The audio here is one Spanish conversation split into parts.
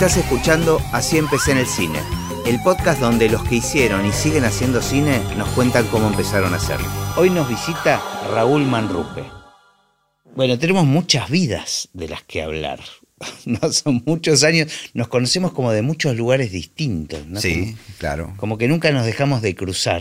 Estás escuchando Así empecé en el cine, el podcast donde los que hicieron y siguen haciendo cine nos cuentan cómo empezaron a hacerlo. Hoy nos visita Raúl Manrupe. Bueno, tenemos muchas vidas de las que hablar. No son muchos años, nos conocemos como de muchos lugares distintos, ¿no? Sí, claro. Como que nunca nos dejamos de cruzar.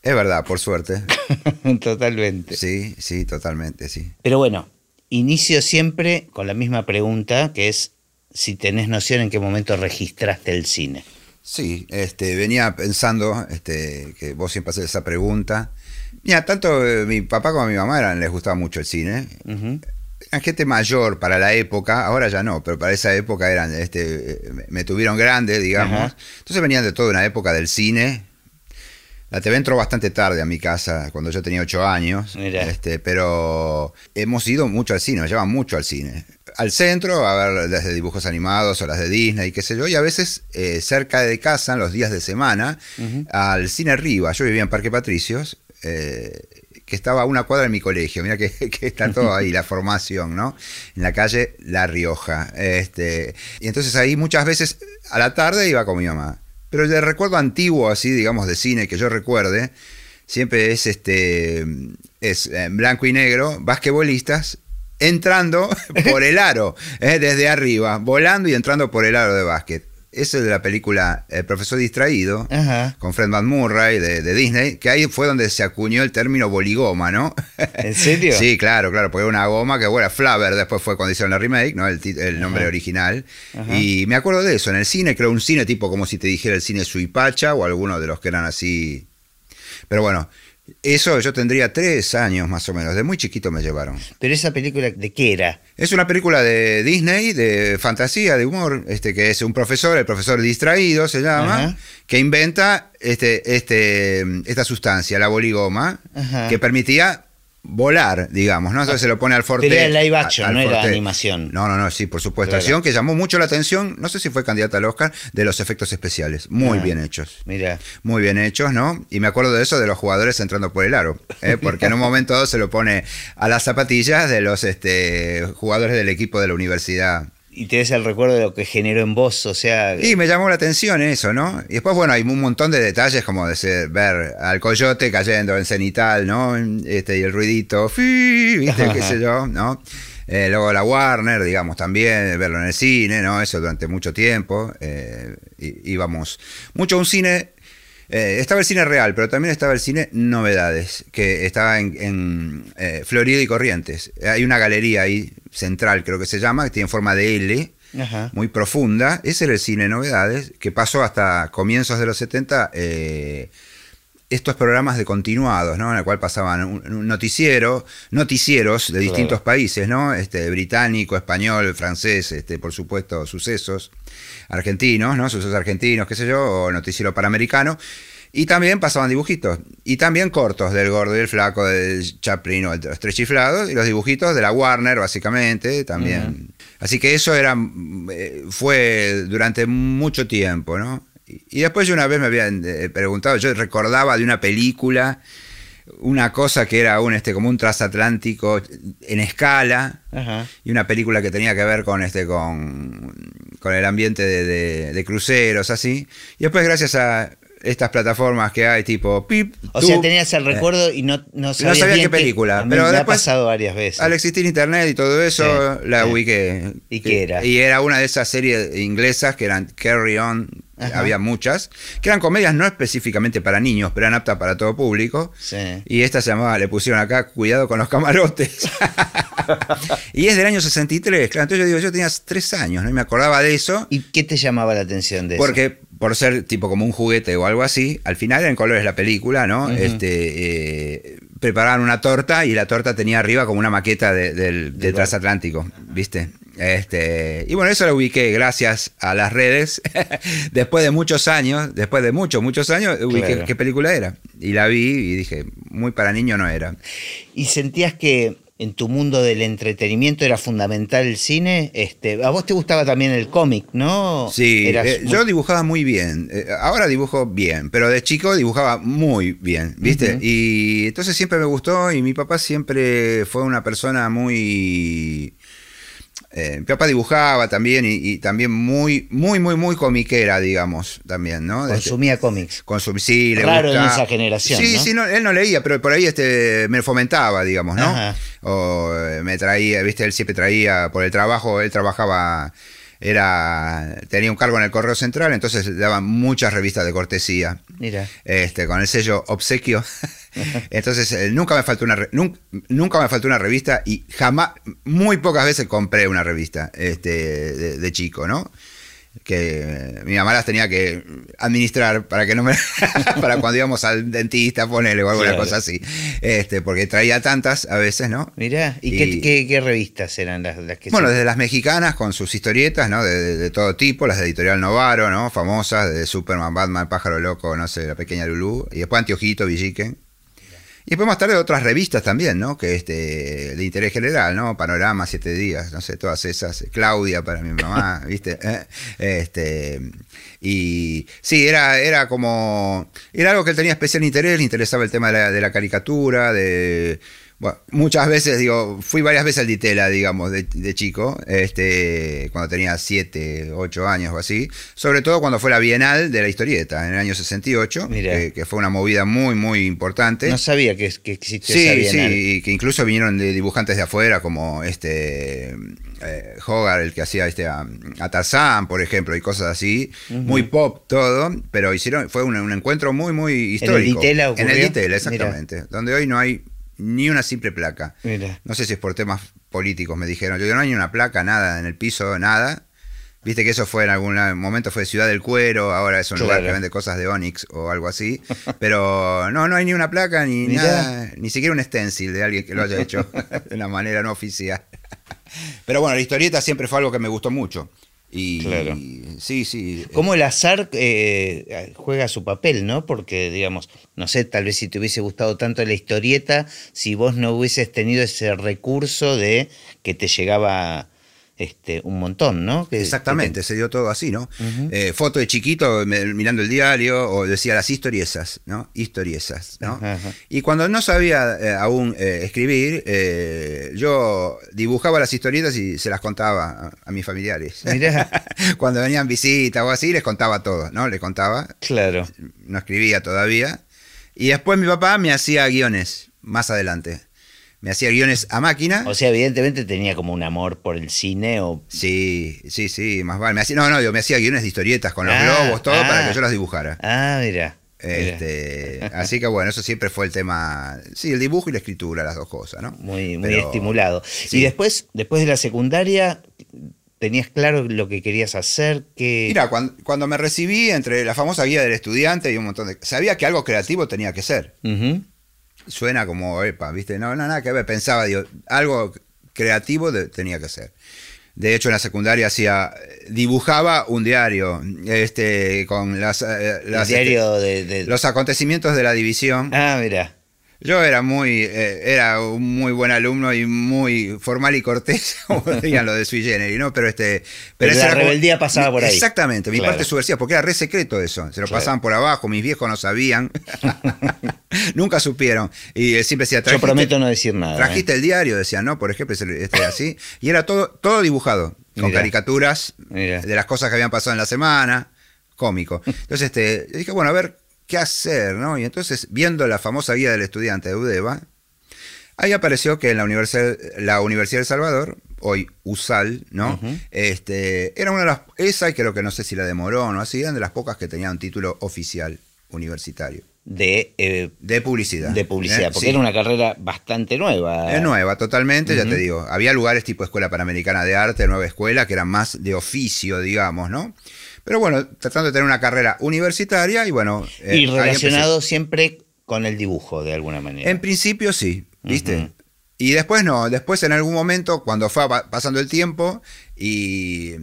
Es verdad, por suerte. Totalmente. Sí, sí, totalmente, sí. Pero bueno, inicio siempre con la misma pregunta, que es si tenés noción en qué momento registraste el cine. Sí, este, venía pensando este, que vos siempre haces esa pregunta. Mira, tanto eh, mi papá como mi mamá eran, les gustaba mucho el cine. Eran gente mayor para la época, ahora ya no, pero para esa época eran, este, me tuvieron grande, digamos. Entonces venían de toda una época del cine, la TV entró bastante tarde a mi casa, cuando yo tenía ocho años. Este, pero hemos ido mucho al cine, nos llevan mucho al cine. Al centro, a ver las de dibujos animados o las de Disney, qué sé yo, y a veces eh, cerca de casa, en los días de semana, al cine arriba. Yo vivía en Parque Patricios, eh, que estaba a una cuadra de mi colegio. Mira que, está todo ahí, la formación, ¿no? En la calle La Rioja. Este, y entonces ahí muchas veces a la tarde iba con mi mamá. Pero el recuerdo antiguo, así, digamos, de cine que yo recuerde, siempre es este es en blanco y negro, basquetbolistas entrando por el aro, eh, desde arriba, volando y entrando por el aro de básquet. Ese es de la película El profesor distraído, con Fred Murray de, Disney, que ahí fue donde se acuñó el término boligoma, ¿no? ¿En serio? sí, claro, claro, porque era una goma que, bueno, Flaver después fue cuando hicieron la remake, ¿no? El, nombre original. Y me acuerdo de eso, en el cine, creo un cine tipo como si te dijera el cine Suipacha o alguno de los que eran así. Pero bueno, eso yo tendría tres años más o menos, de muy chiquito me llevaron. ¿Pero esa película de qué era? Es una película de Disney, de fantasía, de humor, este, que es un profesor, el profesor distraído se llama, que inventa este, este, esta sustancia, la boligoma, que permitía volar, digamos, ¿no? Entonces se lo pone al forte. Pero era live action, no era animación. No, no, no, sí, por supuesto. Acción que llamó mucho la atención, no sé si fue candidata al Oscar, de los efectos especiales. Muy ah, bien hechos. Mira. Muy bien hechos, ¿no? Y me acuerdo de eso de los jugadores entrando por el aro, ¿eh? porque en un momento se lo pone a las zapatillas de los este, jugadores del equipo de la universidad y tienes el recuerdo de lo que generó en vos, o sea... Y me llamó la atención eso, ¿no? Y después, bueno, hay un montón de detalles como de ver al coyote cayendo en cenital, ¿no? Este, y el ruidito, ¿viste? qué sé yo, ¿no? Eh, luego la Warner, digamos, también, verlo en el cine, ¿no? Eso durante mucho tiempo. Eh, íbamos mucho a un cine eh, estaba el cine real, pero también estaba el cine Novedades, que estaba en, eh, Florida y Corrientes. Hay una galería ahí central, creo que se llama, que tiene forma de L, muy profunda. Ese era el cine Novedades, que pasó hasta comienzos de los 70. Eh, estos programas de continuados, ¿no? En el cual pasaban un, noticiero, noticieros de distintos países, ¿no? Este, británico, español, francés, este, por supuesto, sucesos argentinos, ¿no? Sucesos argentinos, qué sé yo, o noticiero panamericano. Y también pasaban dibujitos. Y también cortos del gordo y el flaco, del Chaplin o de los tres chiflados. Y los dibujitos de la Warner, básicamente, también. Así que eso era, eh, fue durante mucho tiempo, ¿no? Y después yo una vez me habían eh, preguntado, yo recordaba de una película, una cosa que era un este como un transatlántico en escala y una película que tenía que ver con este con, con el ambiente de, cruceros así. Y después gracias a estas plataformas que hay tipo pip o sea tenías el recuerdo y no no sabías, no sabía qué película pero me ha pasado varias veces al existir internet y todo eso la sí. ubiqué y qué era y era una de esas series inglesas que eran Carry On había muchas, que eran comedias no específicamente para niños, pero eran aptas para todo público. Y esta se llamaba, le pusieron acá, cuidado con los camarotes. y es del año 63, claro. Entonces yo digo, yo tenía tres años, ¿no? Y me acordaba de eso. ¿Y qué te llamaba la atención de eso? Porque por ser tipo como un juguete o algo así, al final en colores la película, ¿no? Este, eh, preparaban una torta y la torta tenía arriba como una maqueta del, del transatlántico, ¿viste? Este, y bueno, eso lo ubiqué gracias a las redes. después de muchos años, después de muchos, muchos años, ubiqué qué película era. Y la vi y dije, muy para niño no era. ¿Y sentías que en tu mundo del entretenimiento era fundamental el cine? Este, a vos te gustaba también el cómic, ¿no? Sí, eh, yo dibujaba muy bien. Eh, ahora dibujo bien, pero de chico dibujaba muy bien, ¿viste? Y entonces siempre me gustó y mi papá siempre fue una persona muy Eh, mi papá dibujaba también y, y también muy, muy, muy, muy comiquera, digamos, también, ¿no? Este, Consumía cómics. consum- sí, le Raro en esa generación, Sí, ¿no? sí, no, él no leía, pero por ahí este, me fomentaba, digamos, ¿no? Ajá. O eh, me traía, viste, él siempre traía, por el trabajo, él trabajaba, era, tenía un cargo en el Correo Central, entonces daban muchas revistas de cortesía, Mira. este, con el sello obsequio. Entonces, eh, nunca me faltó una re- nun- nunca me faltó una revista y jamás, muy pocas veces compré una revista este, de, de chico, ¿no? Que eh, mi mamá las tenía que administrar para que no me. para cuando íbamos al dentista, ponerle o alguna Claro. cosa así. Este, porque traía tantas a veces, ¿no? Mira. ¿Y, Y- qué, qué- qué revistas eran las, las que Bueno, se- desde las mexicanas con sus historietas, ¿no? De, de- de todo tipo, las de Editorial Novaro, ¿no? Famosas, de Superman, Batman, Pájaro Loco, no sé, La Pequeña Lulú. Y después Antiojito, Villique. Y después más tarde otras revistas también, ¿no? Que este, de interés general, ¿no? Panorama, Siete Días, no sé, todas esas. Claudia para mi mamá, ¿viste? Eh, Este, y sí, era, era como. Era algo que él tenía especial interés, le interesaba el tema de la, de la caricatura, de. Bueno, muchas veces, digo, fui varias veces al Ditela, digamos, de, de chico, este, cuando tenía 7, 8 años o así, sobre todo cuando fue la Bienal de la Historieta, en el año 68, Mirá. que, que fue una movida muy, muy importante. No sabía que, que existía esa Sí, bienal. sí, y que incluso vinieron de dibujantes de afuera, como este eh, Hogarth, el que hacía este a, a Tarzán, por ejemplo, y cosas así, muy pop todo, pero hicieron, fue un, un encuentro muy, muy histórico. Ditela En ocurrió? el Ditela, exactamente, donde hoy no hay ni una simple placa. Mira. No sé si es por temas políticos, me dijeron. Yo digo, no hay ni una placa, nada, en el piso, nada. Viste que eso fue en algún momento fue Ciudad del Cuero, ahora es un lugar que vende cosas de Onyx o algo así. Pero no, no hay ni una placa ni Mirá. nada, ni siquiera un stencil de alguien que lo haya hecho de una manera no oficial. Pero bueno, la historieta siempre fue algo que me gustó mucho. Y Claro. sí, sí. Cómo el azar eh, juega su papel, ¿no? Porque, digamos, no sé, tal vez si te hubiese gustado tanto la historieta, si vos no hubieses tenido ese recurso de que te llegaba este, un montón, ¿no? Que- Exactamente, que se dio todo así, ¿no? Eh, foto de chiquito me- mirando el diario o decía las historiesas, ¿no? Historiesas, ¿no? Y cuando no sabía eh, aún eh, escribir, yo dibujaba las historietas y se las contaba a, a mis familiares. Mirá, cuando venían visitas o así, les contaba todo, ¿no? Les contaba, claro. no escribía todavía. Y después mi papá me hacía guiones, más adelante. Me hacía guiones a máquina. O sea, evidentemente tenía como un amor por el cine o... Sí, sí, sí, más vale. Me hacía, no, no, yo me hacía guiones de historietas con los Ah, globos, todo, ah. para que yo las dibujara. Ah, mira. Este, así que bueno, eso siempre fue el tema. Sí, el dibujo y la escritura, las dos cosas, ¿no? Muy, muy Pero- estimulado. sí. Y después, después de la secundaria, ¿tenías claro lo que querías hacer? Que... Mira, cuando, cuando me recibí entre la famosa guía del estudiante y un montón de. Sabía que algo creativo tenía que ser. Ujú. Suena como, epa, ¿viste? No, no, nada que ver. Pensaba, digo, algo creativo de- tenía que ser. De hecho, en la secundaria hacía, dibujaba un diario, este, con las, eh, las- diario de... de- los acontecimientos de la división. Ah, mira. Yo era muy, eh, era un muy buen alumno y muy formal y cortés, como dirían lo de Sui Generis, ¿no? Pero este. Pero la como- rebeldía pasaba por ahí. Exactamente, mi Claro. parte subversiva, porque era re secreto eso. Se lo Claro. pasaban por abajo, mis viejos no sabían. Nunca supieron. Y él siempre decía, Yo "Trajiste- prometo no decir nada. ¿eh? Trajiste el diario, decían, ¿no? Por ejemplo, este, así. Y era todo, todo dibujado, con caricaturas de las cosas que habían pasado en la semana, cómico. Entonces, este, dije, bueno, a ver, ¿qué hacer? ¿no? Y entonces, viendo la famosa guía del estudiante de UDEVA, ahí apareció que en la Universidad, la Universidad de El Salvador, hoy USAL, ¿no? Este, era una de las, esa y creo que no sé si la demoró o no, así, eran de las pocas que tenían un título oficial universitario, De, eh, de publicidad. de publicidad, ¿eh? porque Sí. era una carrera bastante nueva. Es nueva, totalmente, ya te digo. Había lugares tipo Escuela Panamericana de Arte, Nueva Escuela, que eran más de oficio, digamos, ¿no? Pero bueno, tratando de tener una carrera universitaria y bueno. eh, y relacionado siempre con el dibujo, de alguna manera. En principio sí, ¿viste? Y después no, después en algún momento, cuando fue pa- pasando el tiempo y.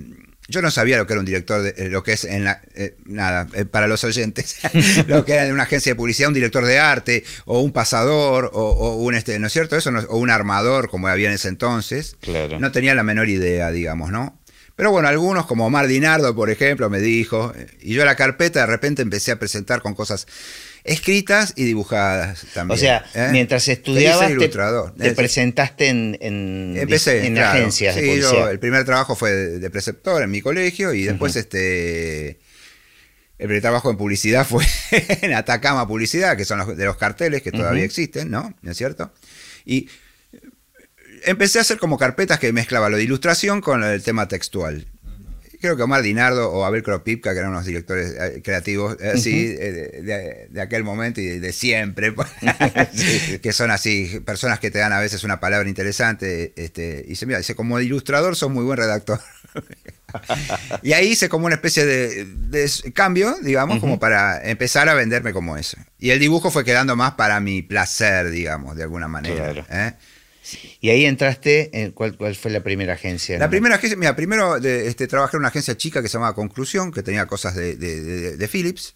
Yo no sabía lo que era un director, de, eh, lo que es en la, eh, nada, eh, para los oyentes, lo que era en una agencia de publicidad, un director de arte, o un pasador, o, o un, este, ¿no es cierto? Eso, no- o un armador, como había en ese entonces. Claro. No tenía la menor idea, digamos, ¿no? Pero bueno, algunos, como Omar Dinardo, por ejemplo, me dijo, y yo la carpeta de repente empecé a presentar con cosas escritas y dibujadas también. O sea, ¿eh? mientras estudiabas, te, presentaste en, en, Empecé, en claro. agencias de Sí, yo, el primer trabajo fue de, de preceptor en mi colegio y después este el primer trabajo en publicidad fue en Atacama Publicidad, que son los, de los carteles que todavía existen, ¿no? ¿No es cierto? Y empecé a hacer como carpetas que mezclaba lo de ilustración con el tema textual. Creo que Omar Dinardo o Abel Kropipka, que eran unos directores eh, creativos así, eh, de, de- de aquel momento y de, de siempre, que son así, personas que te dan a veces una palabra interesante. Este, y dice, mira, dice, como ilustrador sos muy buen redactor. y ahí hice como una especie de, cambio, digamos, como para empezar a venderme como eso. Y el dibujo fue quedando más para mi placer, digamos, de alguna manera. Claro. ¿eh? Y ahí entraste, en, ¿cuál, ¿cuál fue la primera agencia? La primera agencia, mira, primero de, este, trabajé en una agencia chica que se llamaba Conclusión, que tenía cosas de, de- de- de Philips.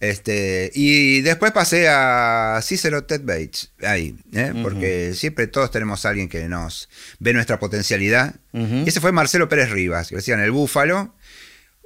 Este, y después pasé a Cicero Ted Bates, ahí, ¿eh? porque siempre todos tenemos a alguien que nos ve nuestra potencialidad. Y ese fue Marcelo Pérez Rivas, que decían el Búfalo,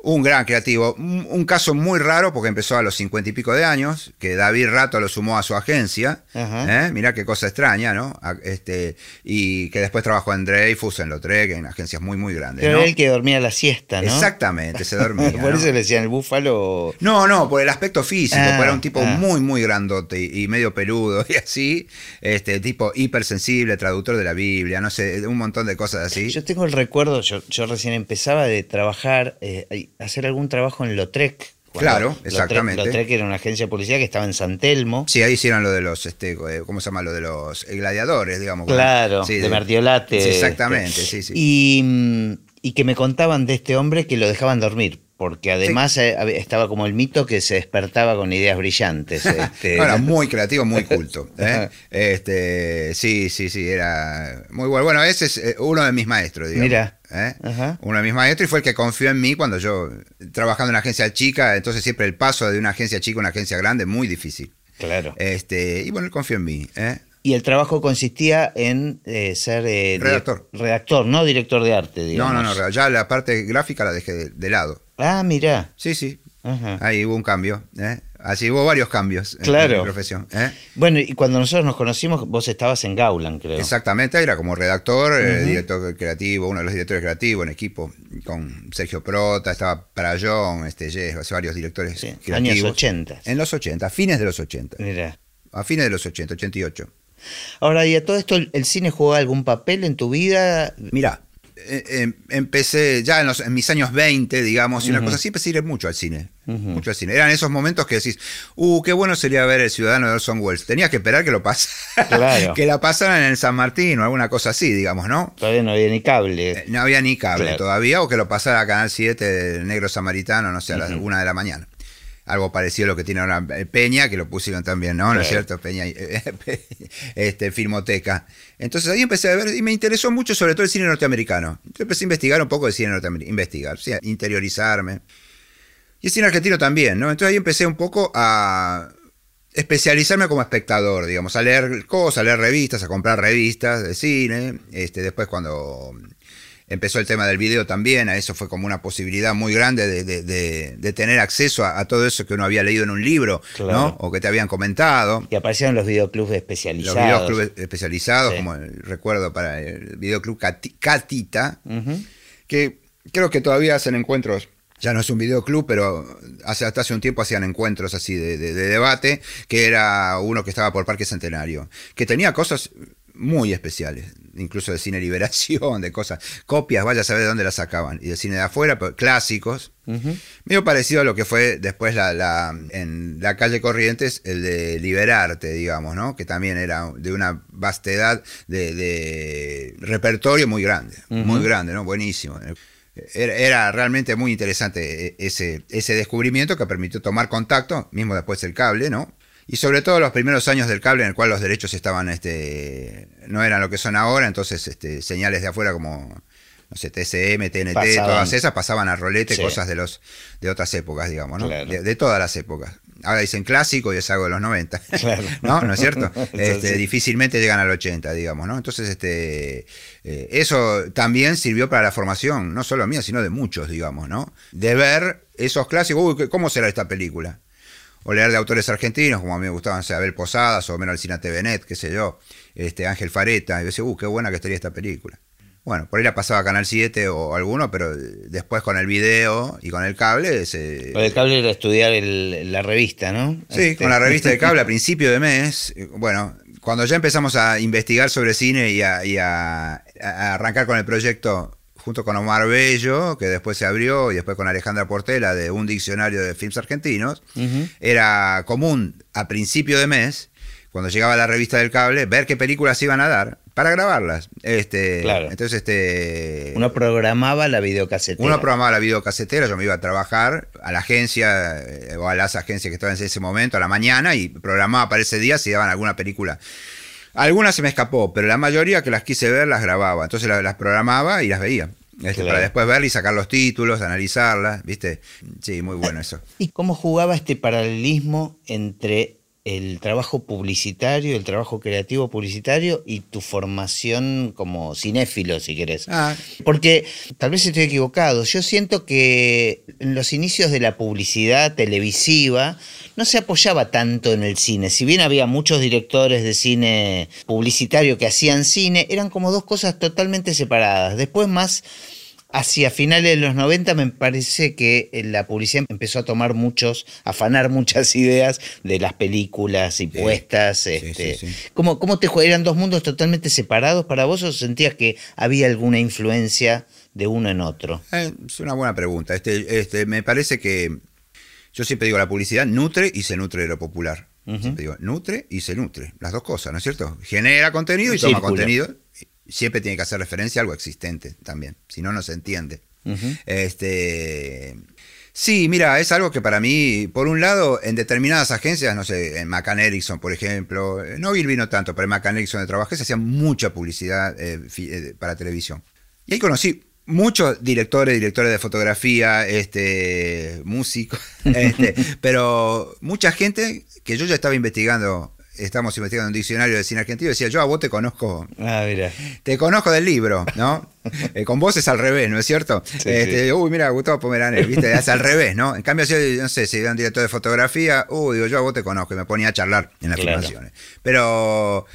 un gran creativo, un, caso muy raro porque empezó a los cincuenta y pico de años, que David Rato lo sumó a su agencia. ¿eh? mirá qué cosa extraña, ¿no? Este, y que después trabajó en Dreyfus, en Lautrec, en agencias muy, muy grandes. Pero ¿no? era el que dormía la siesta, ¿no? Exactamente, se dormía. Por ¿no? eso le decían el búfalo. No, no, por el aspecto físico, Ah, era un tipo ah. muy, muy grandote y, y medio peludo y así, este tipo hipersensible, traductor de la Biblia, no sé, un montón de cosas así. Yo tengo el recuerdo, yo, yo recién empezaba de trabajar, eh, hacer algún trabajo en Lotrec. Claro, exactamente. Lautrec era una agencia de publicidad que estaba en San Telmo. Sí, ahí hicieron lo de los, este, eh, ¿cómo se llama? Lo de los gladiadores, digamos. Claro, Sí, de Martiolate. Sí, exactamente, este. sí, sí. Y, mm, y que me contaban de este hombre que lo dejaban dormir, porque además eh, hab- estaba como el mito que se despertaba con ideas brillantes. este, No, era muy creativo, muy culto. ¿eh? Este, sí, sí, sí, era muy bueno. Bueno, ese es eh, uno de mis maestros, digamos. Mira. ¿eh? Uno de mis maestros y fue el que confió en mí cuando yo, trabajando en una agencia chica, entonces siempre el paso de una agencia chica a una agencia grande es muy difícil. Claro. Este, y bueno, él confió en mí. ¿eh? Y el trabajo consistía en eh, ser eh, Redactor. redactor, no director de arte, No, digamos. no, no, ya la parte gráfica la dejé de, de lado. Ah, mirá. Sí, sí, Ajá. ahí hubo un cambio. ¿eh? Así hubo varios cambios en- Claro. en mi profesión. ¿eh? Bueno, y cuando nosotros nos conocimos, vos estabas en Gaulan, creo. Exactamente, era como redactor, eh, director creativo, uno de los directores creativos en equipo, con Sergio Prota, estaba Prayón, este, Yes, varios directores Sí, creativos. años 80. En los 80, a fines de los 80. Mirá. A fines de los 80, 88. Ahora, ¿y a todo esto el cine jugó algún papel en tu vida? Mira, eh, empecé ya en, los- en mis años 20, digamos, y una cosa así, empecé a ir mucho al cine. Mucho al cine. Eran esos momentos que decís, uh, qué bueno sería ver El Ciudadano de Orson Welles. Tenías que esperar que lo pasara. Claro. que la pasaran en el San Martín o alguna cosa así, digamos, ¿no? Todavía no había ni Eh, cable. No había ni cable Claro. todavía, o que lo pasara a Canal 7, el Negro Samaritano, no sé, a las Ujú. una de la mañana. Algo parecido a lo que tiene ahora eh, Peña, que lo pusieron también, ¿no? ¿No es cierto? Peña, eh, este, Filmoteca. Entonces ahí empecé a ver, y me interesó mucho sobre todo el cine norteamericano. Entonces empecé a investigar un poco de cine norteamericano, investigar, sea, interiorizarme. Y el cine argentino también, ¿no? Entonces ahí empecé un poco a especializarme como espectador, digamos, a leer cosas, a leer revistas, a comprar revistas de cine. Este, después cuando empezó el tema del video también, a eso fue como una posibilidad muy grande de, de- de- de tener acceso a, a todo eso que uno había leído en un libro, Claro. ¿no? O que te habían comentado. Y aparecieron los videoclubs Los especializados. videoclubes especializados, Sí. como el recuerdo para el videoclub Cati- Catita, que creo que todavía hacen encuentros. Ya no es un videoclub, pero hace, hasta hace un tiempo hacían encuentros así de, de- de debate, que era uno que estaba por Parque Centenario, que tenía cosas muy especiales, incluso de cine liberación, de cosas, copias, vaya a saber de dónde las sacaban, y de cine de afuera, pero clásicos, Ujú. medio parecido a lo que fue después la, la- en la calle Corrientes, el de Liberarte, digamos, ¿no? Que también era de una vastedad de, de repertorio muy grande, muy grande, ¿no? Buenísimo. Era, era realmente muy interesante e- ese, ese descubrimiento que permitió tomar contacto, mismo después el cable, ¿no? Y sobre todo los primeros años del cable en el cual los derechos estaban, este, no eran lo que son ahora, entonces este, señales de afuera como, no sé, TCM, TNT, Pasaban. todas esas pasaban a rolete, Sí. cosas de los de otras épocas, digamos, ¿no? Claro. De, de todas las épocas. Ahora dicen clásico y es algo de los 90. Claro. ¿No? ¿No es cierto? Este. Difícilmente llegan al 80, digamos, ¿no? Entonces, este, eh, eso también sirvió para la formación, no solo mía, sino de muchos, digamos, ¿no? De ver esos clásicos, uy, ¿cómo será esta película? O leer de autores argentinos, como a mí me gustaban, o sea, Abel Posadas o Meno Alcina TVNet, qué sé yo, este, Ángel Fareta, y yo decía, uh, qué buena que estaría esta película. Bueno, por ahí la pasaba a Canal 7 o alguno, pero después con el video y con el cable se... Con el cable era estudiar el- la revista, ¿no? Sí, Este, con la revista de cable a principio de mes. eh, Bueno, cuando ya empezamos a investigar sobre cine y a, y a- a arrancar con el proyecto junto con Omar Bello, que después se abrió, y después con Alejandra Portela de un diccionario de films argentinos, era común a principio de mes, cuando llegaba la revista del cable, ver qué películas iban a dar para grabarlas. Este, Claro. Entonces, este, Uno programaba la videocasetera. uno programaba la videocasetera, yo me iba a trabajar a la agencia eh, o a las agencias que estaban en ese momento, a la mañana, y programaba para ese día si daban alguna película. Algunas se me escapó, pero la mayoría que las quise ver las grababa. Entonces la- las, programaba y las veía. Este, Claro. Para después ver y sacar los títulos, analizarlas, ¿viste? Sí, muy bueno eso. ¿Y cómo jugaba este paralelismo entre el trabajo publicitario, el trabajo creativo publicitario y tu formación como cinéfilo, si querés? Ah, Porque tal vez estoy equivocado. Yo siento que en los inicios de la publicidad televisiva no se apoyaba tanto en el cine. Si bien había muchos directores de cine publicitario que hacían cine, eran como dos cosas totalmente separadas. Después más hacia finales de los 90 me parece que eh, la publicidad empezó a tomar muchos, a afanar muchas ideas de las películas y Sí. puestas. Este, sí, sí. ¿Cómo, cómo te eran dos mundos totalmente separados para vos o sentías que había alguna influencia de uno en otro? eh, es una buena pregunta. Este, este, me parece que yo siempre digo, la publicidad nutre y se nutre de lo popular. Siempre digo, nutre y se nutre. Las dos cosas, ¿no es cierto? Genera contenido y toma contenido. Siempre tiene que hacer referencia a algo existente también. Si no, no se entiende. Este. Sí, mira, es algo que para mí, por un lado, en determinadas agencias, no sé, en McCann Erickson, por ejemplo, eh, no Gilby no tanto, pero en McCann Erickson de trabajé se hacía mucha publicidad eh, eh, para televisión. Y ahí conocí muchos directores, directores de fotografía, este, músicos, este, pero mucha gente que yo ya estaba investigando, estamos investigando un diccionario de cine argentino, decía, yo a vos te conozco Ah, mira. te conozco del libro, ¿no? Eh, con vos es al revés, ¿no es cierto? Sí, Este, Uy, mira, Gustavo Pomeranel, ¿viste? Es al revés, ¿no? En cambio, si, no sé, si era un director de fotografía, uy, digo, yo a vos te conozco, y me ponía a charlar en las Claro. filmaciones. Pero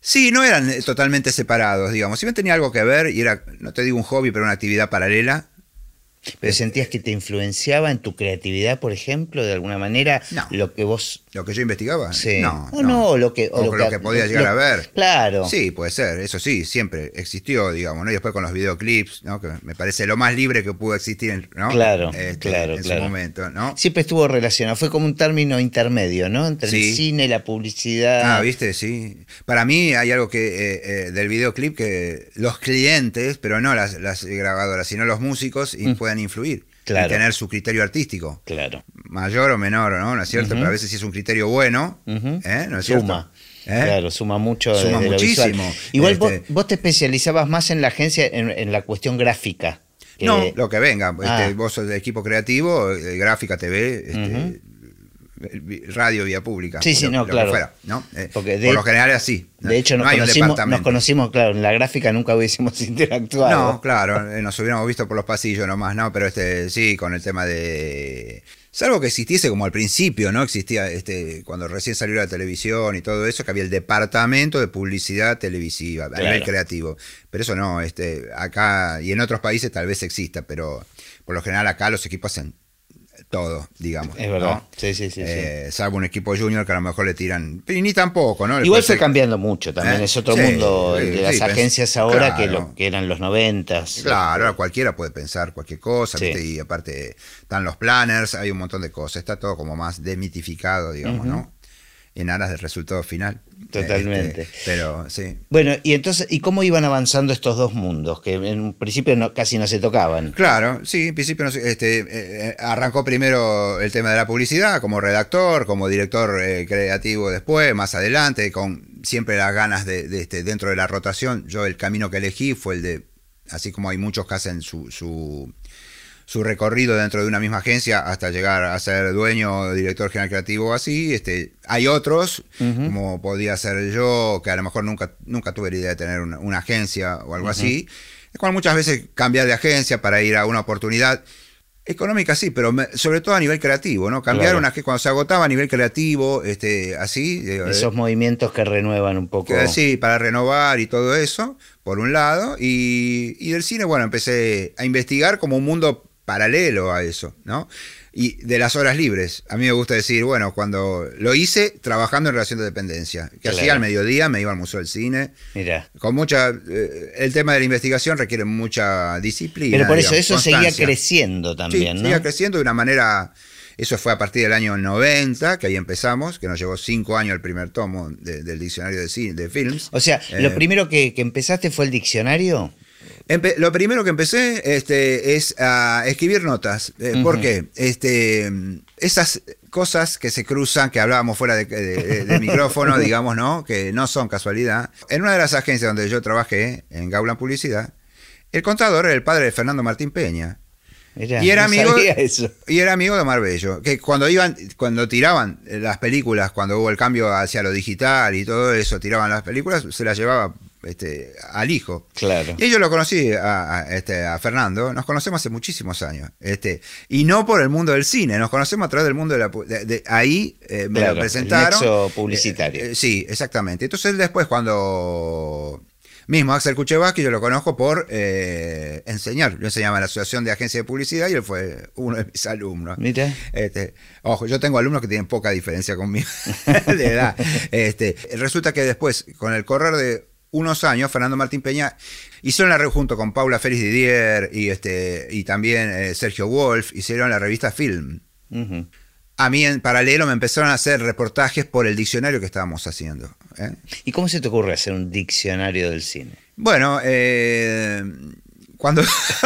sí, no eran totalmente separados, digamos. Si bien tenía algo que ver, y era, no te digo un hobby, pero una actividad paralela. ¿Pero sentías que te influenciaba en tu creatividad, por ejemplo, de alguna manera? No. Lo que vos... Lo que yo investigaba, Sí. no. o no, lo que... O lo que podía llegar a ver. Claro. Sí, puede ser, eso sí, siempre existió, digamos, ¿no? Y después con los videoclips, ¿no? Que me parece lo más libre que pudo existir, ¿no? Claro, Este, claro, en claro. su momento, ¿no? Siempre estuvo relacionado, fue como un término intermedio, ¿no? Entre Sí. el cine, la publicidad. Ah, viste, sí. Para mí hay algo que eh, eh, del videoclip que los clientes, pero no las, las grabadoras, sino los músicos, Mm. puedan influir Claro. y tener su criterio artístico, Claro. Mayor o menor, ¿no? ¿No es cierto? Pero a veces si es un criterio bueno. ¿eh? ¿no es Suma. ¿Eh? Claro, suma mucho. Suma desde lo visual. muchísimo. Igual vos, Este- vos te especializabas más en la agencia, en, en la cuestión gráfica. que- No, lo que venga. Este, Ah. Vos sos de equipo creativo, eh, gráfica, TV, este, radio, vía pública. Sí, sí, lo- no, lo claro. fuera, ¿no? Eh, Porque de- por lo general es así. ¿no? De hecho, nos, No conocimos, nos conocimos, claro, en la gráfica nunca hubiésemos interactuado. No, claro, nos hubiéramos visto por los pasillos nomás, ¿no? Pero este, sí, con el tema de. Salvo que existiese como al principio, ¿no? Existía este, cuando recién salió la televisión y todo eso, que había el departamento de publicidad televisiva, a Claro. nivel creativo. Pero eso no, este, acá y en otros países tal vez exista, pero por lo general acá los equipos hacen todo, digamos. Es verdad. ¿no? Sí, sí, sí. sí. Eh, salvo un equipo junior que a lo mejor le tiran. Y ni tampoco, ¿no? Le Igual fue cambiando mucho también, Eh, es otro sí, mundo el de las agencias ahora que, lo, que eran los noventas. Claro, ahora cualquiera puede pensar cualquier cosa. ¿viste? y aparte están los planners, hay un montón de cosas, está todo como más demitificado, digamos. ¿no? En aras del resultado final. Totalmente. Este, pero sí. Bueno, y entonces, ¿y cómo iban avanzando estos dos mundos? Que en un principio no- casi no se tocaban. Claro, sí, en principio no este, eh, eh, arrancó primero el tema de la publicidad como redactor, como director eh, creativo después, más adelante, con siempre las ganas de, de, este, dentro de la rotación. Yo el camino que elegí fue el de, así como hay muchos que hacen su, su, su recorrido dentro de una misma agencia hasta llegar a ser dueño o director general creativo así, este, hay otros, como podía ser yo, que a lo mejor nunca, nunca tuve la idea de tener una, una agencia o algo así, el cual muchas veces cambiar de agencia para ir a una oportunidad Económica sí, pero me- sobre todo a nivel creativo, ¿no? Cambiaron Claro. a que cuando se agotaba a nivel creativo, este, así, eh, Esos movimientos que renuevan un poco. que sí, para renovar y todo eso, por un lado, y, y del cine, bueno, empecé a investigar como un mundo paralelo a eso, ¿no? Y de las horas libres, a mí me gusta decir, bueno, cuando lo hice trabajando en relación de dependencia, que Claro. hacía al mediodía, me iba al Museo del Cine, Mira. con mucha, eh, el tema de la investigación requiere mucha disciplina. Pero por eso, digamos, eso seguía creciendo Sí, también, ¿no? seguía creciendo de una manera. Eso fue a partir del año 90, que ahí empezamos, que nos llevó cinco años el primer tomo de- del diccionario de, cine, de films. O sea, Eh, lo primero que, que empezaste fue el diccionario. Empe- lo primero que empecé este, es a escribir notas. Eh, ¿Por qué? Este, esas cosas que se cruzan, que hablábamos fuera de, de- de- de micrófono, digamos, ¿no? Que no son casualidad. En una de las agencias donde yo trabajé, en Gaulan Publicidad, el contador era el padre de Fernando Martín Peña. Y era no amigo- eso. Y era amigo de Omar Bello, que cuando iban, cuando tiraban las películas, cuando hubo el cambio hacia lo digital y todo eso, tiraban las películas, se las llevaba este, al hijo. Claro. Y yo lo conocí a, a, este, a Fernando, nos conocemos hace muchísimos años. Este, y no por el mundo del cine, nos conocemos a través del mundo de la de- de- ahí eh, me Claro, lo el presentaron. nexo publicitario. Eh, eh, sí, exactamente. Entonces él después cuando mismo Axel Kuchevaski yo lo conozco por eh, enseñar. Yo enseñaba en la Asociación de Agencias de Publicidad y él fue uno de mis alumnos. Mira. Este, ojo, yo tengo alumnos que tienen poca diferencia conmigo de edad. Este, resulta que después, con el correr de unos años, Fernando Martín Peña hicieron la junto con Paula Félix Didier y este y también eh, Sergio Wolf hicieron la revista Film. A mí en paralelo me empezaron a hacer reportajes por el diccionario que estábamos haciendo. ¿eh? ¿Y cómo se te ocurre hacer un diccionario del cine? Bueno, eh, cuando,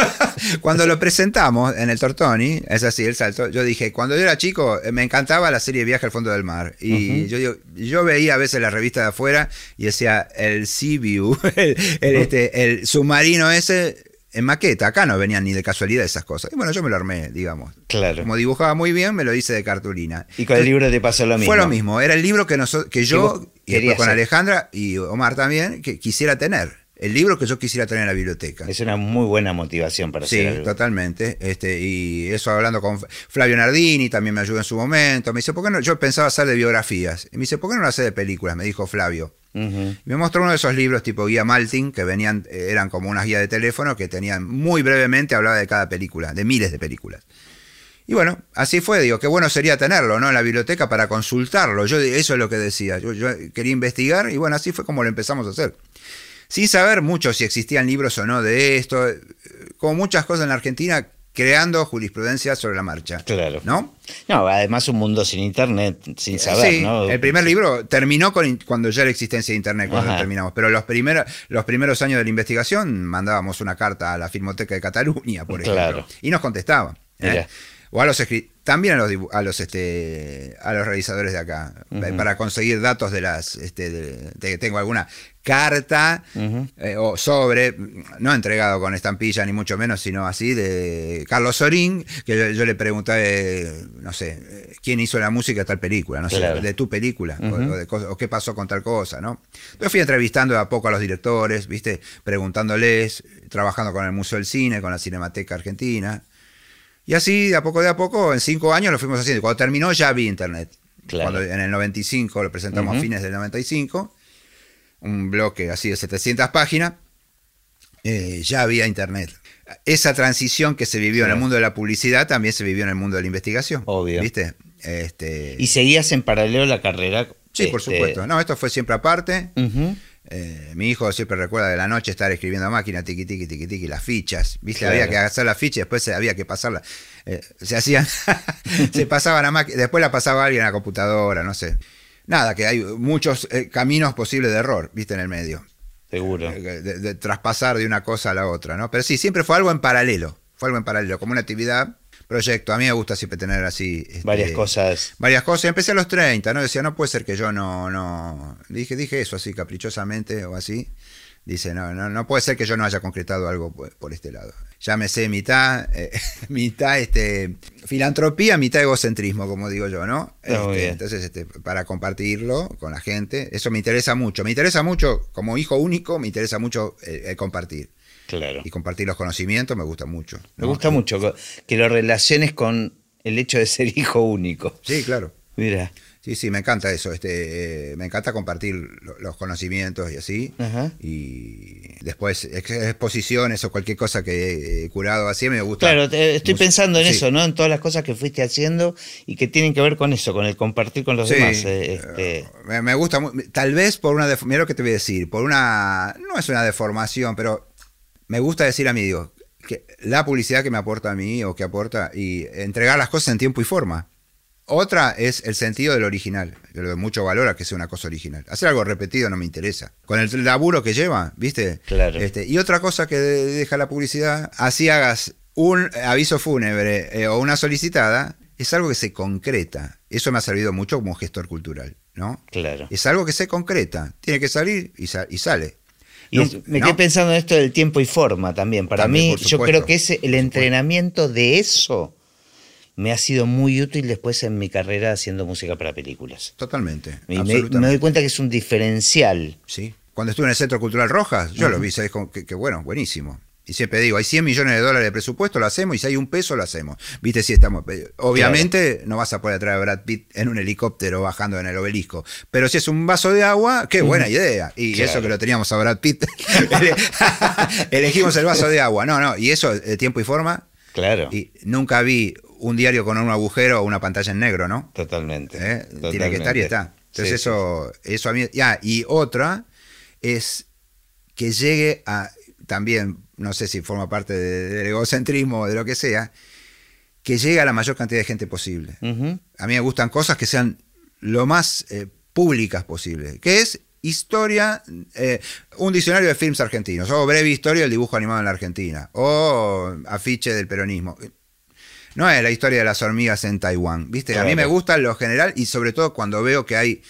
cuando lo presentamos en el Tortoni, es así, el salto, yo dije, cuando yo era chico eh, me encantaba la serie Viaje al fondo del mar. Y yo, digo, yo veía a veces la revista de afuera y decía, el Sea View, el, el, este, el submarino ese en maqueta, acá no venían ni de casualidad esas cosas. Y bueno, yo me lo armé, digamos. Claro. Como dibujaba muy bien, me lo hice de cartulina. Y con el libro te pasó lo mismo. Fue lo mismo, era el libro que, que yo, y después con. Alejandra y Omar también, que quisiera tener. El libro que yo quisiera tener en la biblioteca. Es una muy buena motivación para Sí, hacer totalmente. Este, y eso hablando con Flavio Nardini, también me ayudó en su momento. Me dice, ¿por qué no? Yo pensaba hacer de biografías. Y me dice, ¿por qué no lo hacer de películas? Me dijo Flavio. Me mostró uno de esos libros tipo guía Maltin, que venían, eh, eran como unas guías de teléfono que tenían muy brevemente, hablaba de cada película, de miles de películas. Y bueno, así fue, digo, qué bueno sería tenerlo, ¿no? En la biblioteca para consultarlo. Yo eso es lo que decía. Yo, yo quería investigar y bueno, así fue como lo empezamos a hacer. Sin saber mucho si existían libros o no de esto, eh, como muchas cosas en la Argentina, creando jurisprudencia sobre la marcha. Claro. ¿No? No, además un mundo sin internet, sin saber, sí, ¿no? el primer libro terminó con cuando ya la existencia de internet, cuando Ajá. terminamos. Pero los, primeros los primeros años de la investigación mandábamos una carta a la Filmoteca de Cataluña, por ejemplo. Claro. Y nos contestaban. ¿eh? O a los también a los, a los este a los realizadores de acá eh, para conseguir datos de las este de, de que tengo alguna carta eh, o sobre no entregado con estampilla ni mucho menos sino así de Carlos Sorín que yo, yo le pregunté eh, no sé eh, quién hizo la música de tal película no Claro. sé de tu película o- de o qué pasó con tal cosa no yo fui entrevistando de a poco a los directores viste preguntándoles trabajando con el Museo del Cine con la Cinemateca Argentina y así, de a poco de a poco, en cinco años lo fuimos haciendo. Cuando terminó ya había internet. Claro. Cuando en el 95 lo presentamos a Ujú. fines del 95, un bloque así de 700 páginas, eh, ya había internet. Esa transición que se vivió en el mundo de la publicidad también se vivió en el mundo de la investigación. Obvio. ¿Viste? Este, Y seguías en paralelo la carrera. sí, por este, supuesto. No, esto fue siempre aparte. Eh, mi hijo siempre recuerda de la noche estar escribiendo a máquina, tiqui, tiqui, tiqui, tiqui, las fichas. ¿Viste? Claro. Había que hacer las fichas, después se- había que pasarla. eh, se hacían, se pasaban a máquina, después la pasaba alguien a la computadora, no sé. Nada, que hay muchos eh, caminos posibles de error, ¿viste? En el medio. Seguro. Eh, De, de traspasar de una cosa a la otra, ¿no? Pero sí, siempre fue algo en paralelo. Fue algo en paralelo, como una actividad, proyecto. A mí me gusta siempre tener así. este, Varias cosas. varias cosas. Empecé a los 30, ¿no? Decía, no puede ser que yo no, no. Dije, dije eso así, caprichosamente o así. Dice, no, no, no puede ser que yo no haya concretado algo por, por este lado. Llámese mitad, eh, mitad este, filantropía, mitad egocentrismo, como digo yo, ¿no? Este, entonces, este, para compartirlo con la gente, eso me interesa mucho. Me interesa mucho, como hijo único, me interesa mucho eh, el compartir. Claro. Y compartir los conocimientos me gusta mucho. Me gusta mucho que lo relaciones con el hecho de ser hijo único. Sí, claro. Mira. Sí, sí, me encanta eso. Este, eh, me encanta compartir lo- los conocimientos y así. Y después ex- exposiciones o cualquier cosa que he curado así me gusta. Claro, te- estoy Mus- pensando en sí. eso, ¿no? En todas las cosas que fuiste haciendo y que tienen que ver con eso, con el compartir con los Sí, demás. eh, este, me, me gusta, tal vez por una, mira lo que te voy a decir, por una, no es una deformación, pero me gusta decir a mí, digo, que la publicidad que me aporta a mí o que aporta y entregar las cosas en tiempo y forma. Otra es el sentido del original. Mucho valor a que sea una cosa original. Hacer algo repetido no me interesa. Con el laburo que lleva, ¿viste? Claro. Este, y otra cosa que de- deja la publicidad, así hagas un aviso fúnebre eh, o una solicitada, es algo que se concreta. Eso me ha servido mucho como gestor cultural, ¿no? claro. Es algo que se concreta. Tiene que salir y, sa- y sale. Y No- es- me no. quedé pensando en esto del tiempo y forma también. Para También, mí, yo creo que ese, el entrenamiento de eso me ha sido muy útil después en mi carrera haciendo música para películas. Totalmente. Y me, absolutamente. me doy cuenta que es un diferencial. Sí. Cuando estuve en el Centro Cultural Rojas, yo lo vi, ¿sabes? Que, que bueno, buenísimo. Y siempre digo, hay 100 millones de dólares de presupuesto, lo hacemos, y si hay un peso, lo hacemos. Viste, si estamos. eh, Obviamente no vas a poder traer a Brad Pitt en un helicóptero bajando en el obelisco. Pero si es un vaso de agua, qué buena idea. Y Claro. eso que lo teníamos a Brad Pitt, ele- elegimos el vaso de agua. No, no, y eso, eh, tiempo y forma. Claro. Y nunca vi un diario con un agujero o una pantalla en negro, ¿no? Totalmente. ¿eh? Tiene que estar y está. Entonces Sí, eso, eso a mí. Ya, y otra es que llegue a también, no sé si forma parte de- del egocentrismo o de lo que sea, que llegue a la mayor cantidad de gente posible. A mí me gustan cosas que sean lo más eh, públicas posible, que es historia, eh, un diccionario de films argentinos, o breve historia del dibujo animado en la Argentina, o afiche del peronismo. No es la historia de las hormigas en Taiwán, ¿viste? A mí me gusta lo general y sobre todo cuando veo que hay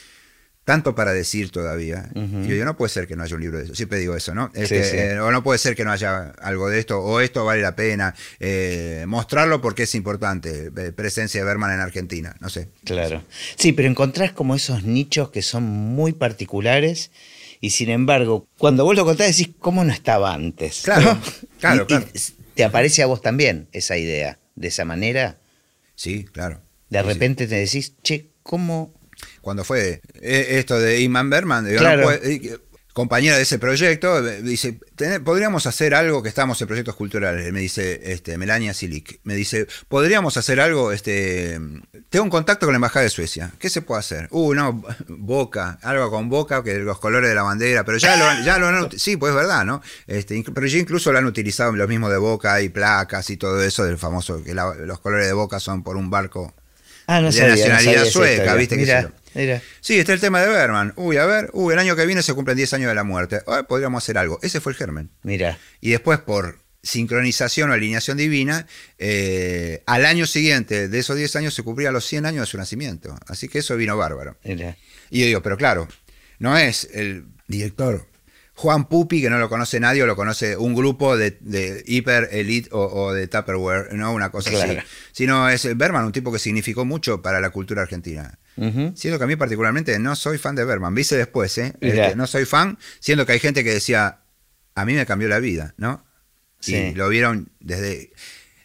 tanto para decir todavía. Yo digo, no puede ser que no haya un libro de eso. Siempre digo eso, ¿no? Este, sí. eh, o no puede ser que no haya algo de esto, o esto vale la pena eh, mostrarlo porque es importante. eh, presencia de Berman en Argentina, no sé. Claro. Sí, pero encontrás como esos nichos que son muy particulares y sin embargo, cuando vos lo contás decís, ¿cómo no estaba antes? Claro, ¿No? claro, Y- claro. y te aparece a vos también esa idea, de esa manera. Sí, claro. De Sí, sí. repente te decís, che, ¿cómo? Cuando fue eh, esto de Iman Berman, digo, Claro. no puede- compañera de ese proyecto, dice, "Tené- podríamos hacer algo que estamos en proyectos culturales, me dice este, Melania Silic, me dice, podríamos hacer algo, este, tengo un contacto con la Embajada de Suecia, ¿qué se puede hacer? Uh, no, Boca, algo con Boca, que los colores de la bandera, pero ya lo, ya lo han, sí, pues es verdad, ¿no? Este, pero ya incluso lo han utilizado los mismos de Boca, hay placas y todo eso del famoso, que la- los colores de Boca son por un barco Ah, no De sabía, no nacionalidad sabía sueca. ¿viste? mira. Sí, está el tema de Berman. Uy, a ver, uy, el año que viene se cumplen 10 años de la muerte. Ah, podríamos hacer algo. Ese fue el germen. Mira, Y después, por sincronización o alineación divina, eh, al año siguiente de esos 10 años se cumplían los 100 años de su nacimiento. Así que eso vino bárbaro. mira. Y yo digo, pero claro, no es el director Juan Pupi, que no lo conoce nadie, o lo conoce un grupo de, de hiper elite o, o de Tupperware, no una cosa Claro. así. Sino es Berman, un tipo que significó mucho para la cultura argentina. Siendo que a mí particularmente no soy fan de Berman, viste después, ¿eh? Este, no soy fan, siendo que hay gente que decía, a mí me cambió la vida, ¿no? Sí. Y lo vieron desde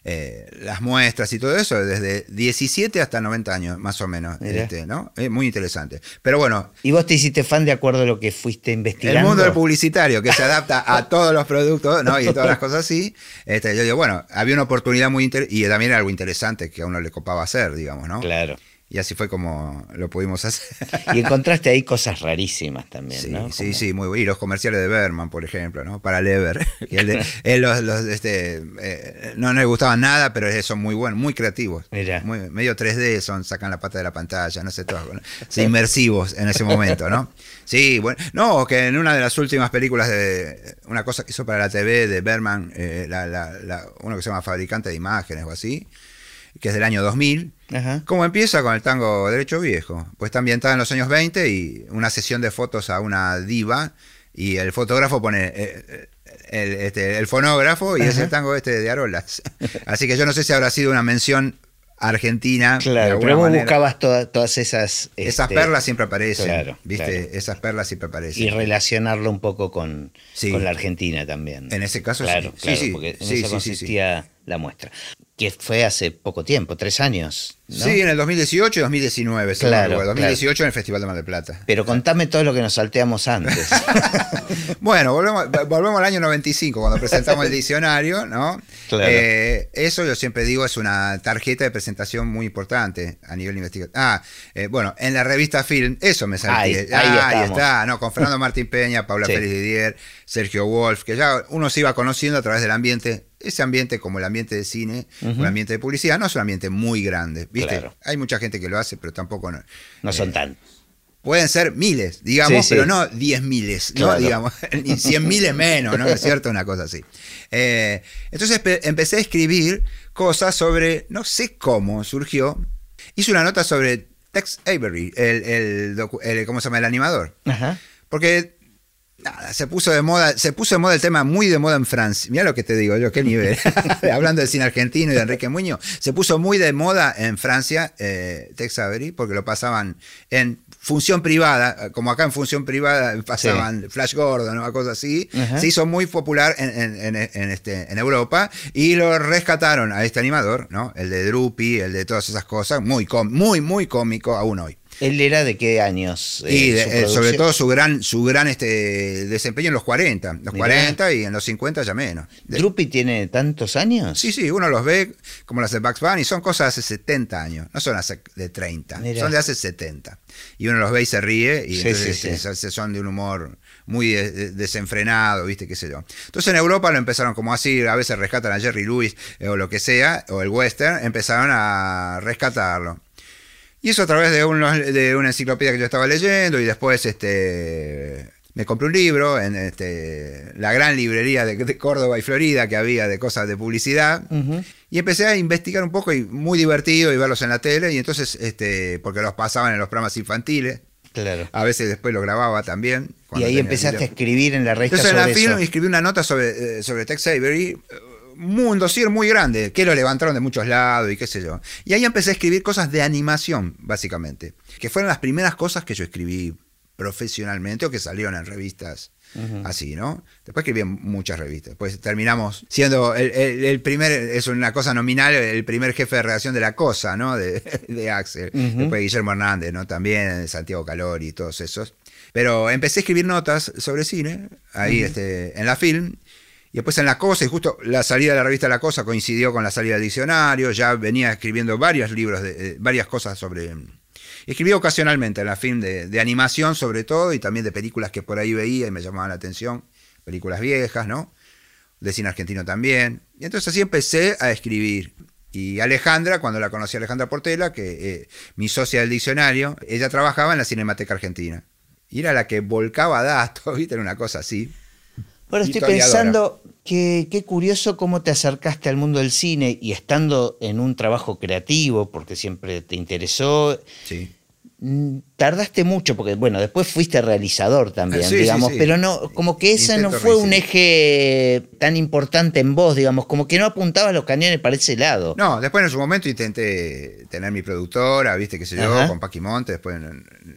eh, las muestras y todo eso, desde 17 hasta 90 años, más o menos, este, ¿no? Es muy interesante. Pero bueno, ¿Y vos te hiciste fan de acuerdo a lo que fuiste investigando? el mundo del publicitario que se adapta a todos los productos ¿no? y todas las cosas así. Este, yo digo, bueno, había una oportunidad muy interesante y también era algo interesante que a uno le copaba hacer, digamos, ¿no? Claro. Y así fue como lo pudimos hacer. Y encontraste ahí cosas rarísimas también, Sí, ¿no? sí, Como- sí, muy bueno. Y los comerciales de Berman, por ejemplo, ¿no? Para Lever. que él de- él los, los, este, eh, no, no le gustaban nada, pero son muy buenos, muy creativos. Muy- medio 3D, son, sacan la pata de la pantalla, no sé, todo. ¿no? Sí, inmersivos en ese momento, ¿no? Sí, bueno. No, que en una de las últimas películas de. Una cosa que hizo para la TV de Berman, eh, la- la- la- uno que se llama Fabricante de Imágenes o así, que es del año 2000. Ajá. ¿Cómo empieza con el tango derecho viejo? Pues está ambientada en los años 20 y una sesión de fotos a una diva y el fotógrafo pone eh, el, este, el fonógrafo y es el tango este de Arolas. Así que yo no sé si habrá sido una mención argentina. Claro, pero vos buscabas todas esas... Esas este, perlas siempre aparecen, claro, ¿viste? Esas perlas siempre aparecen. Y relacionarlo un poco con, con la Argentina también. En ese caso claro, sí. Claro, porque en eso consistía la muestra que fue hace poco tiempo, tres años. Sí, en el 2018 y 2019. Claro, 2018 en el Festival de Mar del Plata. Pero contame todo lo que nos salteamos antes. bueno, volvemos, volvemos al año 95, cuando presentamos el diccionario, ¿no? Eh, eso yo siempre digo es una tarjeta de presentación muy importante a nivel investigativo. Ah, eh, bueno, en la revista Film, eso me salté. Ahí, ah, ahí, está, ¿no? Con Fernando Martín Peña, Paula Félix Didier, Sergio Wolf, que ya uno se iba conociendo a través del ambiente ese ambiente, como el ambiente de cine, el ambiente de publicidad, no es un ambiente muy grande, ¿viste? Hay mucha gente que lo hace, pero tampoco... No, no son eh, tan... Pueden ser miles, digamos, pero no diez miles, ¿no? Digamos, ni cien miles menos, ¿no? Es cierto, una cosa así. Eh, entonces empecé a escribir cosas sobre, no sé cómo surgió, hice una nota sobre Tex Avery, el, el, ¿cómo se llama? El animador. Porque se puso de moda, se puso de moda el tema muy de moda en Francia. Mira lo que te digo yo, qué nivel. Hablando del cine argentino y de Enrique Muñoz, se puso muy de moda en Francia eh, Tex Avery porque lo pasaban en función privada, como acá en función privada pasaban Flash Gordon o cosas así, se hizo muy popular en, este, en Europa y lo rescataron a este animador, ¿no? El de Drupi, el de todas esas cosas, muy, muy, muy cómico aún hoy. ¿Él era de qué años? y eh, eh, sobre todo su gran, su gran este, desempeño en los 40, los 40 y en los 50 ya menos. ¿Drupi tiene tantos años? Sí, sí, uno los ve como las de Bugs Bunny, son cosas de hace 70 años, no son hace de 30, son de hace 70. Y uno los ve y se ríe y entonces son de un humor muy desenfrenado, ¿viste? qué sé yo. Entonces en Europa lo empezaron como así, a veces rescatan a Jerry Lewis eh, o lo que sea, o el western, empezaron a rescatarlo. Y eso a través de, de una enciclopedia que yo estaba leyendo y después este, me compré un libro en este, la gran librería de, Córdoba y Florida que había de cosas de publicidad. Y empecé a investigar un poco y muy divertido y verlos en la tele. Y entonces, este, porque los pasaban en los programas infantiles. Claro. A veces después lo grababa también. Y ahí empezaste a escribir en la revista. Entonces en la film escribí una nota sobre, eh, sobre Tex Avery un dossier muy grande, que lo levantaron de muchos lados y qué sé yo. Y ahí empecé a escribir cosas de animación, básicamente, que fueron las primeras cosas que yo escribí profesionalmente o que salieron en revistas así, ¿no? Después escribí en muchas revistas. Pues terminamos siendo el, primer, es una cosa nominal, el primer jefe de redacción de La Cosa, ¿no? De, Axel. Después Guillermo Hernández, ¿no? También Santiago Calori y todos esos. Pero empecé a escribir notas sobre cine, ahí este, en la film, y después en La Cosa, y justo la salida de la revista La Cosa coincidió con la salida del diccionario, ya venía escribiendo varios libros, de, eh, varias cosas sobre... Escribí ocasionalmente en la film de, animación sobre todo y también de películas que por ahí veía y me llamaban la atención, películas viejas, ¿no? De cine argentino también. Y entonces así empecé a escribir. Y Alejandra, cuando la conocí Alejandra Portela, que eh, mi socia del diccionario, ella trabajaba en la Cinemateca Argentina. Y era la que volcaba datos, ¿viste? Era una cosa así. Bueno, estoy pensando que qué curioso cómo te acercaste al mundo del cine y estando en un trabajo creativo, porque siempre te interesó. Sí. Tardaste mucho, porque bueno, después fuiste realizador también, digamos, pero no, como que ese no fue un eje tan importante en vos, digamos, como que no apuntabas los cañones para ese lado. No, después en su momento intenté tener mi productora, viste, qué sé yo, con Paqui Monte, después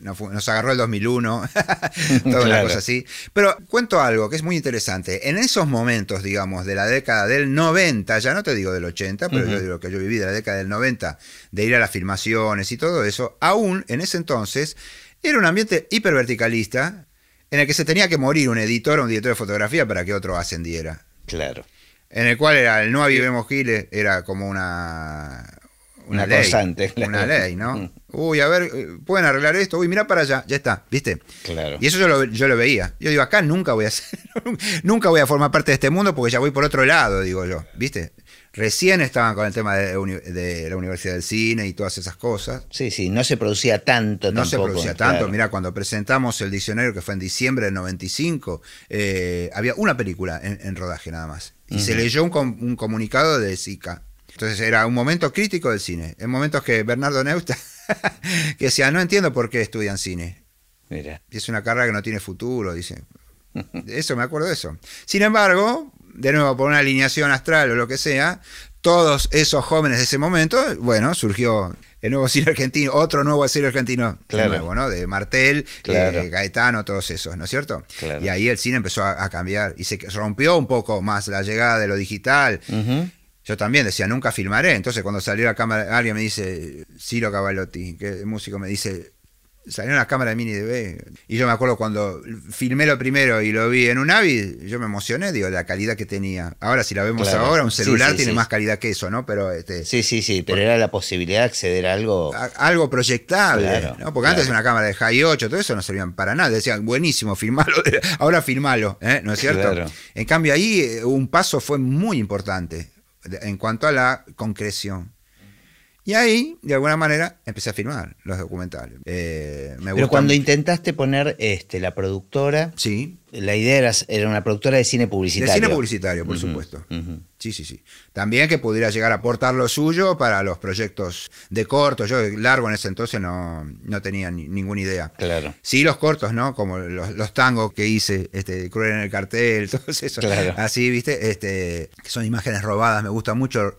nos agarró el 2001, toda una cosa así. Pero cuento algo que es muy interesante. En esos momentos, digamos, de la década del 90, ya no te digo del 80, pero yo digo que yo viví de la década del 90, de ir a las filmaciones y todo eso, aún en ese entonces era un ambiente hiperverticalista en el que se tenía que morir un editor o un director de fotografía para que otro ascendiera. Claro. En el cual era el no avivemos Giles, era como una, una, ley, constante, una ley, ¿no? Mm. Uy, a ver, eh, pueden arreglar esto, uy, mira para allá, ya está, ¿viste? Claro. Y eso yo lo, yo lo veía. Yo digo, acá nunca voy a ser, nunca voy a formar parte de este mundo porque ya voy por otro lado, digo yo, ¿viste? Recién estaban con el tema de, la Universidad del Cine y todas esas cosas. Sí, sí, no se producía tanto. No se producía tanto. Mira, cuando presentamos el diccionario, que fue en diciembre del 95, eh, había una película en, rodaje nada más. Y se leyó un, comunicado de SICA. Entonces era un momento crítico del cine. En momentos que Bernardo Neusta, que decía, no entiendo por qué estudian cine. Mira. Y es una carrera que no tiene futuro, dice. Eso me acuerdo de eso. Sin embargo, de nuevo, por una alineación astral o lo que sea, todos esos jóvenes de ese momento, bueno, surgió el nuevo cine argentino, otro nuevo cine argentino Claro. nuevo, ¿no? De Martel, Claro. eh, Gaetano, todos esos, ¿no es cierto? Claro. Y ahí el cine empezó a, a cambiar y se rompió un poco más la llegada de lo digital. Yo también decía, nunca filmaré. Entonces, cuando salió la cámara, alguien me dice, Ciro Cavalotti, que es músico, me dice, salió una cámara de mini DV. Y yo me acuerdo cuando filmé lo primero y lo vi en un Avid, yo me emocioné, digo, la calidad que tenía. Ahora, si la vemos Claro. ahora, un celular sí, tiene sí. más calidad que eso, ¿no? Pero este, Sí, sí, sí, pero era la posibilidad de acceder a algo. a- algo proyectable, Claro, ¿no? Porque antes claro. una cámara de High 8, todo eso no servían para nada. Decían, buenísimo, filmalo, ahora filmalo, ¿eh? ¿no es cierto? Claro. En cambio, ahí eh, un paso fue muy importante en cuanto a la concreción. Y ahí, de alguna manera, empecé a filmar los documentales. Eh, me Pero cuando intentaste poner este, la productora, Sí, la idea era, era una productora de cine de publicitario. cine publicitario, por supuesto. Sí, sí, sí. También que pudiera llegar a aportar lo suyo para los proyectos de corto. Yo de largo en ese entonces no, no tenía ni- ninguna idea. Claro. Sí, los cortos, ¿no? Como los, los tangos que hice, este, Cruel en el cartel, todos esos. Claro. Así, ¿viste? Este, que son imágenes robadas. Me gusta mucho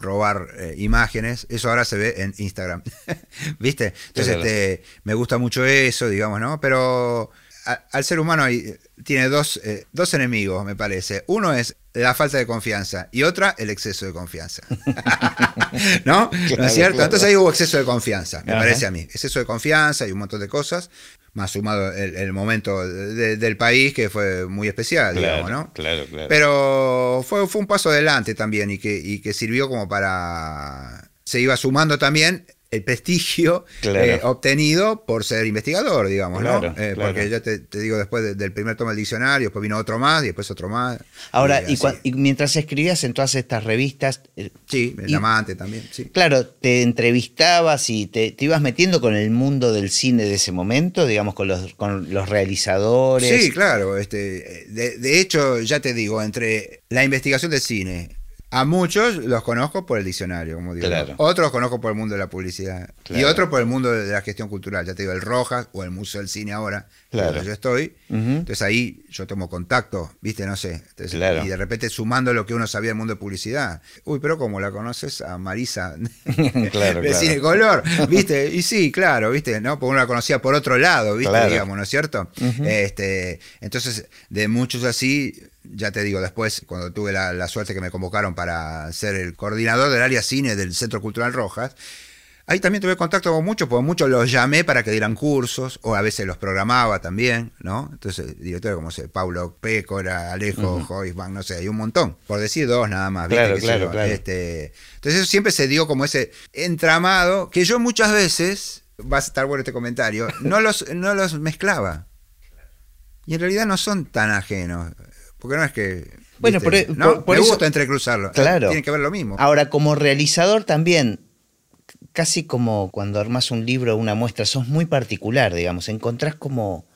robar eh, imágenes. Eso ahora se ve en Instagram. ¿Viste? Entonces, este, me gusta mucho eso, digamos, ¿no? Pero a- al ser humano hay- tiene dos, eh, dos enemigos, me parece. Uno es la falta de confianza y otra el exceso de confianza. ¿No? ¿No es cierto? claro. Entonces ahí hubo exceso de confianza, me Ajá. parece a mí. Exceso de confianza y un montón de cosas, más sumado el, el momento de- del país que fue muy especial, Claro, digamos, ¿no? claro, claro. Pero fue, fue un paso adelante también y que, y que sirvió como para... Se iba sumando también el prestigio Claro. eh, obtenido por ser investigador, digamos, ¿no? Claro, Eh, claro. Porque ya te, te digo, después de- del primer tomo del diccionario, después vino otro más y después otro más. Ahora, y, mientras escribías en todas estas revistas, eh, Sí, el y- amante también, sí. claro, te entrevistabas y te, te ibas metiendo con el mundo del cine de ese momento, digamos, con los, con los realizadores. Sí, claro. Este, de, de hecho, ya te digo, entre la investigación del cine, a muchos los conozco por el diccionario, como digo. Claro. Otros los conozco por el mundo de la publicidad. Y Claro. otros por el mundo de la gestión cultural. Ya te digo, el Rojas o el Museo del Cine ahora, Claro. donde yo estoy. Entonces ahí yo tomo contacto, ¿viste? No sé. Entonces, Claro. Y de repente sumando lo que uno sabía del mundo de publicidad. Uy, pero ¿cómo la conoces a Marisa? Claro, de. Cine Color, ¿viste? Y sí, claro, ¿viste? ¿No? Porque uno la conocía por otro lado, ¿viste? Claro. Digamos, ¿no es cierto? Este, entonces, de muchos así, ya te digo, después, cuando tuve la, la suerte que me convocaron para ser el coordinador del área cine del Centro Cultural Rojas, Ahí también tuve contacto con muchos, porque muchos los llamé para que dieran cursos, o a veces los programaba también, ¿no? Entonces, directores como sé, Paulo Pécora, Alejo, Ujú. Joisman, no sé, hay un montón, por decir dos nada más. ¿viste? Claro, claro, yo, claro. Este, entonces, eso siempre se dio como ese entramado que yo muchas veces, va a estar bueno este comentario, no los, no los mezclaba. Y en realidad no son tan ajenos, porque no es que. Bueno, ¿viste? por- ¿no? por- por Me eso- gusta entrecruzarlo. Claro. Tienen que ver lo mismo. Ahora, como realizador también, casi como cuando armas un libro o una muestra, sos muy particular, digamos, encontrás como,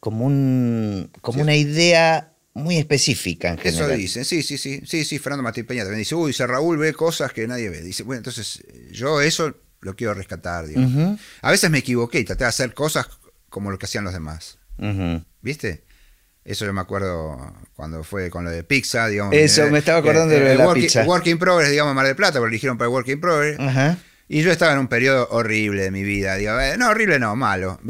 como, un, como Sí. una idea muy específica en Eso general. dicen, sí, sí, sí, sí, sí, Fernando Martín Peña también dice, uy, dice Raúl ve cosas que nadie ve. Dice, bueno, entonces yo eso lo quiero rescatar, digamos. A veces me equivoqué y traté de hacer cosas como lo que hacían los demás. ¿viste? Eso yo me acuerdo cuando fue con lo de pizza, digamos. Eso, eh, me estaba acordando eh, de lo de la work, pizza. Work in Progress, digamos, Mar del Plata, porque lo eligieron para el Work in Progress. Ajá. Y yo estaba en un periodo horrible de mi vida. Digo, eh, no, horrible no, malo.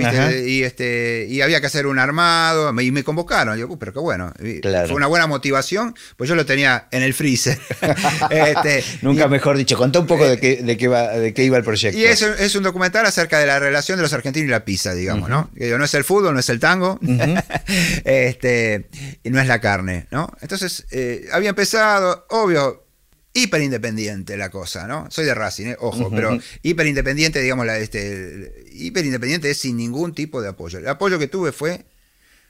Y este y había que hacer un armado y me convocaron. Digo, "Uh, pero qué bueno. Claro. Fue una buena motivación, pues yo lo tenía en el freezer. Este, Nunca y, mejor dicho, contá un poco de qué, de qué, va, de qué iba el proyecto. y es, es un documental acerca de la relación de los argentinos y la pizza, digamos, ¿no? Digo, no es el fútbol, no es el tango, este, y no es la carne, ¿no? Entonces, eh, había empezado, obvio, hiper independiente la cosa, ¿no? Soy de Racing, ¿eh? ojo, pero hiper independiente, digamos, la, este, hiper independiente es sin ningún tipo de apoyo. El apoyo que tuve fue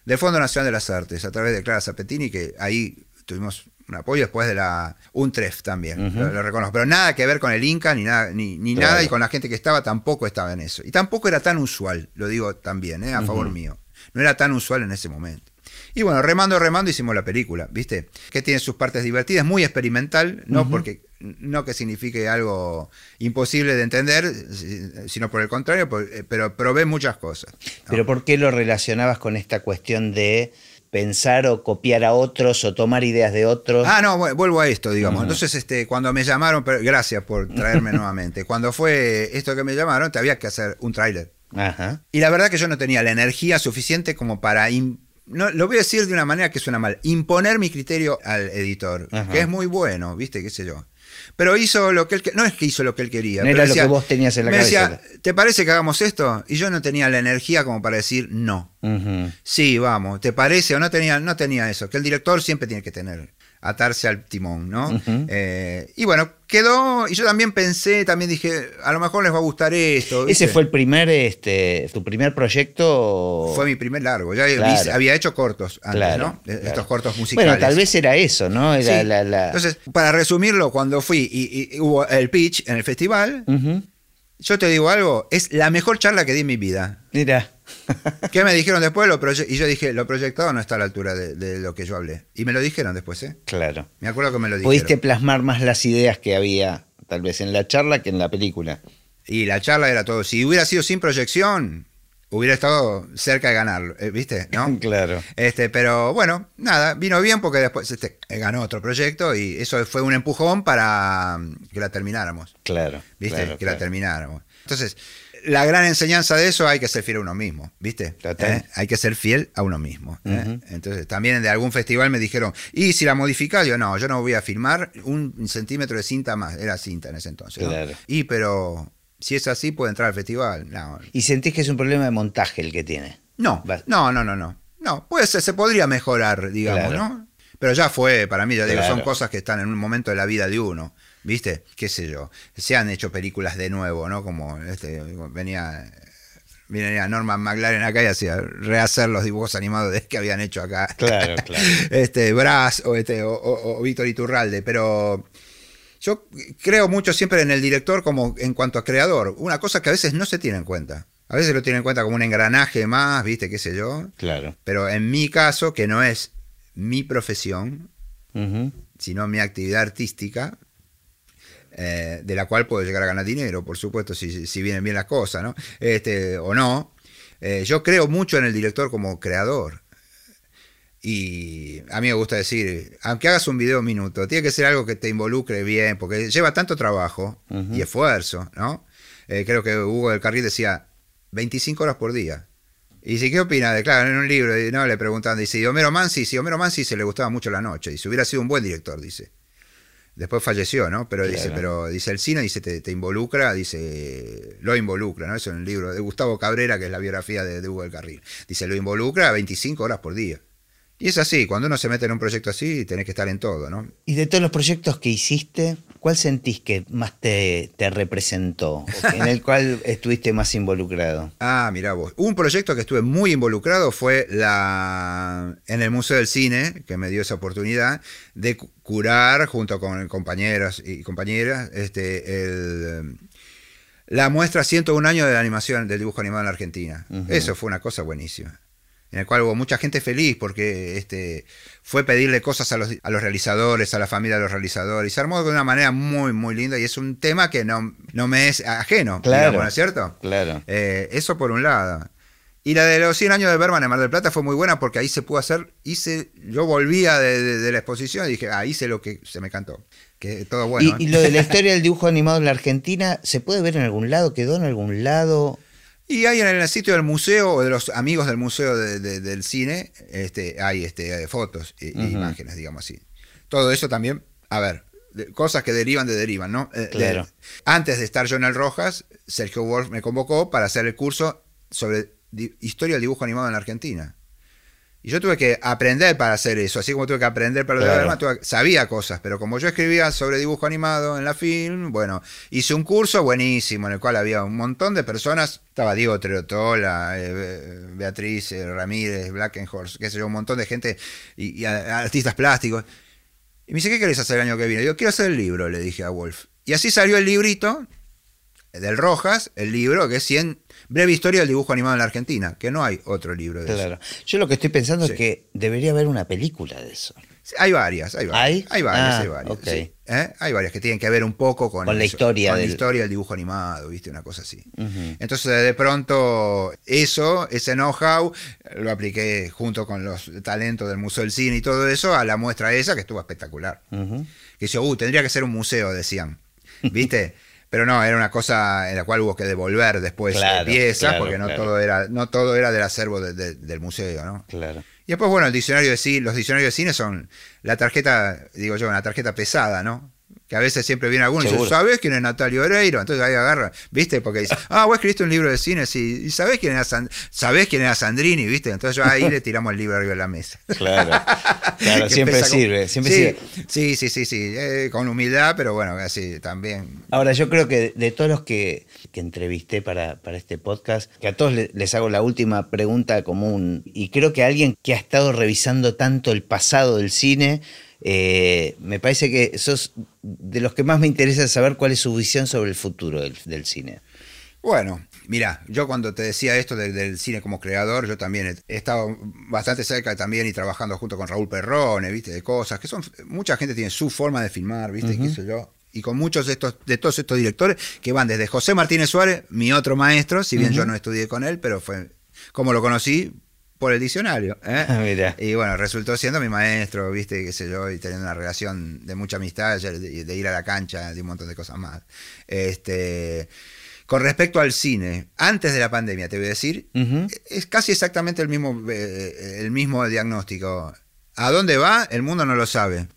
del Fondo Nacional de las Artes, a través de Clara Zapetini, que ahí tuvimos un apoyo después de la UNTREF también, lo, lo reconozco, pero nada que ver con el Inca, ni nada, ni, ni Claro. nada, y con la gente que estaba tampoco estaba en eso. Y tampoco era tan usual, lo digo también, ¿eh? a favor mío. No era tan usual en ese momento. Y bueno, remando, remando, hicimos la película, ¿viste? Que tiene sus partes divertidas, muy experimental, no porque no que signifique algo imposible de entender, si- sino por el contrario, eh, pero probé muchas cosas. ¿no? Pero ¿por qué lo relacionabas con esta cuestión de pensar o copiar a otros o tomar ideas de otros. Ah, no, vu- vuelvo a esto, digamos. Entonces, este, cuando me llamaron, pero gracias por traerme nuevamente. Cuando fue esto que me llamaron, te había que hacer un tráiler. Y la verdad que yo no tenía la energía suficiente como para... no, lo voy a decir de una manera que suena mal. Imponer mi criterio al editor, Ajá. que es muy bueno, ¿viste? ¿Qué sé yo? Pero hizo lo que él... que- No es que hizo lo que él quería. No pero era lo que vos tenías en la me cabeza. decía, ¿te parece que hagamos esto? Y yo no tenía la energía como para decir no. Sí, vamos, ¿te parece? O no tenía, no tenía eso, que el director siempre tiene que tener, atarse al timón, ¿no? Eh, y bueno, quedó, y yo también pensé, también dije, a lo mejor les va a gustar esto. Ese fue el primer, este, tu primer proyecto. Fue mi primer largo, ya Claro. había hecho cortos antes, Claro, ¿no? Claro. Estos cortos musicales. Bueno, tal vez era eso, ¿no? Era Sí. la, la- Entonces, para resumirlo, cuando fui y, y hubo el pitch en el festival, yo te digo algo, es la mejor charla que di en mi vida. Mira. ¿Qué me dijeron después? Lo y yo dije, lo proyectado no está a la altura de, de lo que yo hablé. Y me lo dijeron después, ¿eh? claro. Me acuerdo que me lo dijeron. Pudiste plasmar más las ideas que había, tal vez en la charla que en la película. Y la charla era todo. Si hubiera sido sin proyección, hubiera estado cerca de ganarlo, eh, ¿viste? ¿No? Claro. Este, pero bueno, nada, vino bien porque después este, ganó otro proyecto y eso fue un empujón para mm, que la termináramos, Claro. ¿viste? claro, que la termináramos. Entonces, la gran enseñanza de eso hay que ser fiel a uno mismo, ¿viste? ¿Eh? Hay que ser fiel a uno mismo. ¿eh? Entonces, también de algún festival me dijeron, ¿y si la modificás? Yo no, yo no voy a filmar un centímetro de cinta más, era cinta en ese entonces. ¿no? Claro. Y pero si es así, puede entrar al festival. No, Y sentís que es un problema de montaje el que tiene. no, no, no, no, no. No, puede ser, se podría mejorar, digamos, Claro. ¿no? Pero ya fue, para mí, ya digo, son cosas que están en un momento de la vida de uno, ¿viste? Qué sé yo. Se han hecho películas de nuevo, ¿no? Como este, venía, venía Norman McLaren acá y hacía rehacer los dibujos animados de- que habían hecho acá. Claro, claro. este, Brás o, este, o, o- o Víctor Iturralde, pero yo creo mucho siempre en el director como en cuanto a creador, una cosa que a veces no se tiene en cuenta. A veces lo tienen en cuenta como un engranaje más, ¿viste? ¿Qué sé yo? Claro. Pero en mi caso, que no es mi profesión, sino mi actividad artística, eh, de la cual puedo llegar a ganar dinero, por supuesto, si, si vienen bien las cosas, ¿no? Este, o no. Eh, yo creo mucho en el director como creador. Y a mí me gusta decir, aunque hagas un video un minuto, tiene que ser algo que te involucre bien, porque lleva tanto trabajo y esfuerzo, ¿no? Eh, creo que Hugo del Carril decía 25 horas por día. Y dice, ¿qué opina? De, claro, en un libro, y no, le preguntan, dice, y Homero Mansi, si Homero Mansi se le gustaba mucho la noche, y si hubiera sido un buen director, dice. Después falleció, ¿no? Pero dice, pero dice el cine, dice, te, te involucra, dice, lo involucra, ¿no? Eso en el libro de Gustavo Cabrera, que es la biografía de, de Hugo del Carril. Dice, lo involucra 25 horas por día. Y es así, cuando uno se mete en un proyecto así, tenés que estar en todo, ¿no? Y de todos los proyectos que hiciste, ¿cuál sentís que más te, te representó? En el cual estuviste más involucrado. Ah, mira vos. Un proyecto que estuve muy involucrado fue la en el Museo del Cine, que me dio esa oportunidad de cu- curar junto con compañeros y compañeras este el la muestra 101 años de la animación del dibujo animado en la Argentina. Eso fue una cosa buenísima. En el cual hubo mucha gente feliz porque este fue pedirle cosas a los, a los realizadores, a la familia de los realizadores. Y se armó de una manera muy, muy linda. Y es un tema que no, no me es ajeno, Claro. digamos, ¿no es cierto? Claro. Eh, eso por un lado. Y la de los 100 años de Berman en Mar del Plata fue muy buena porque ahí se pudo hacer, hice, yo volvía de, de- de la exposición y dije, ah, hice lo que se me cantó. Que todo bueno. y, y lo de la historia del dibujo animado en la Argentina, ¿se puede ver en algún lado? ¿Quedó en algún lado? Y ahí en el sitio del museo o de los amigos del museo de- de- del cine, este, hay este, fotos Ujú. imágenes, digamos así. Todo eso también, a ver, de- cosas que derivan de derivan, ¿no? Eh, de- Claro. antes de estar yo en el Rojas, Sergio Wolf me convocó para hacer el curso sobre di- historia del dibujo animado en la Argentina. Y yo tuve que aprender para hacer eso, así como tuve que aprender para lo de Claro. Sabía cosas, pero como yo escribía sobre dibujo animado en la film, bueno, hice un curso buenísimo en el cual había un montón de personas, estaba Diego Treotola, eh, Be- Beatriz eh, Ramírez, Blackenhorst, qué sé yo, un montón de gente y, artistas plásticos. Y me dice, ¿qué querés hacer el año que viene? Yo quiero hacer el libro, le dije a Wolf. Y así salió el librito del Rojas, el libro que es 100 breve historia del dibujo animado en la Argentina, que no hay otro libro de eso. Claro. Yo lo que estoy pensando Sí. es que debería haber una película de eso. Hay varias, hay varias. ¿Hay? Hay varias, Ah, hay varias. ok. sí. ¿Eh? Hay varias que tienen que ver un poco con, Con la eso, historia Con del- la historia del dibujo animado, ¿viste? Una cosa así. Entonces, de pronto, eso, ese know-how, lo apliqué junto con los talentos del Museo del Cine y todo eso a la muestra esa, que estuvo espectacular. Que dice, uh, tendría que ser un museo, decían. ¿Viste? Pero no, era una cosa en la cual hubo que devolver después eh, Claro, piezas, claro, porque no claro. todo era, no todo era del acervo de- de- del museo, ¿no? Claro. Y después, bueno, el diccionario de cine, los diccionarios de cine son la tarjeta, digo yo, una tarjeta pesada, ¿no? Que a veces siempre viene alguno y dice. ¿sabés quién es Natalio Oreiro? Entonces ahí agarra, ¿viste? Porque dice, ah, vos escribiste un libro de cine, sí, ¿y sabés quién era, San- ¿sabés quién era Sandrini? ¿Viste? Entonces yo ahí le tiramos el libro arriba de la mesa. Claro. Claro, siempre con- sirve, siempre sí, sirve. Sí, sí, sí, sí, eh, con humildad, pero bueno, así también. Ahora, yo creo que de todos los que, que entrevisté para, para este podcast, que a todos le- les hago la última pregunta común, y creo que alguien que ha estado revisando tanto el pasado del cine, eh, me parece que sos de los que más me interesa saber cuál es su visión sobre el futuro del, del cine. Bueno, mira, yo cuando te decía esto del, del cine como creador, yo también he, he estado bastante cerca también y trabajando junto con Raúl Perrone, viste, de cosas, que son, mucha gente tiene su forma de filmar, viste, qué sé yo. Y con muchos de estos, de todos estos directores que van desde José Martínez Suárez, mi otro maestro, si bien yo no estudié con él, pero fue como lo conocí por el diccionario. ¿eh? Y bueno, resultó siendo mi maestro, viste, qué sé yo, y teniendo una relación de mucha amistad, de, de ir a la cancha, de un montón de cosas más. Este, con respecto al cine, antes de la pandemia, te voy a decir, es casi exactamente el mismo, eh, el mismo diagnóstico. ¿A dónde va? El mundo no lo sabe.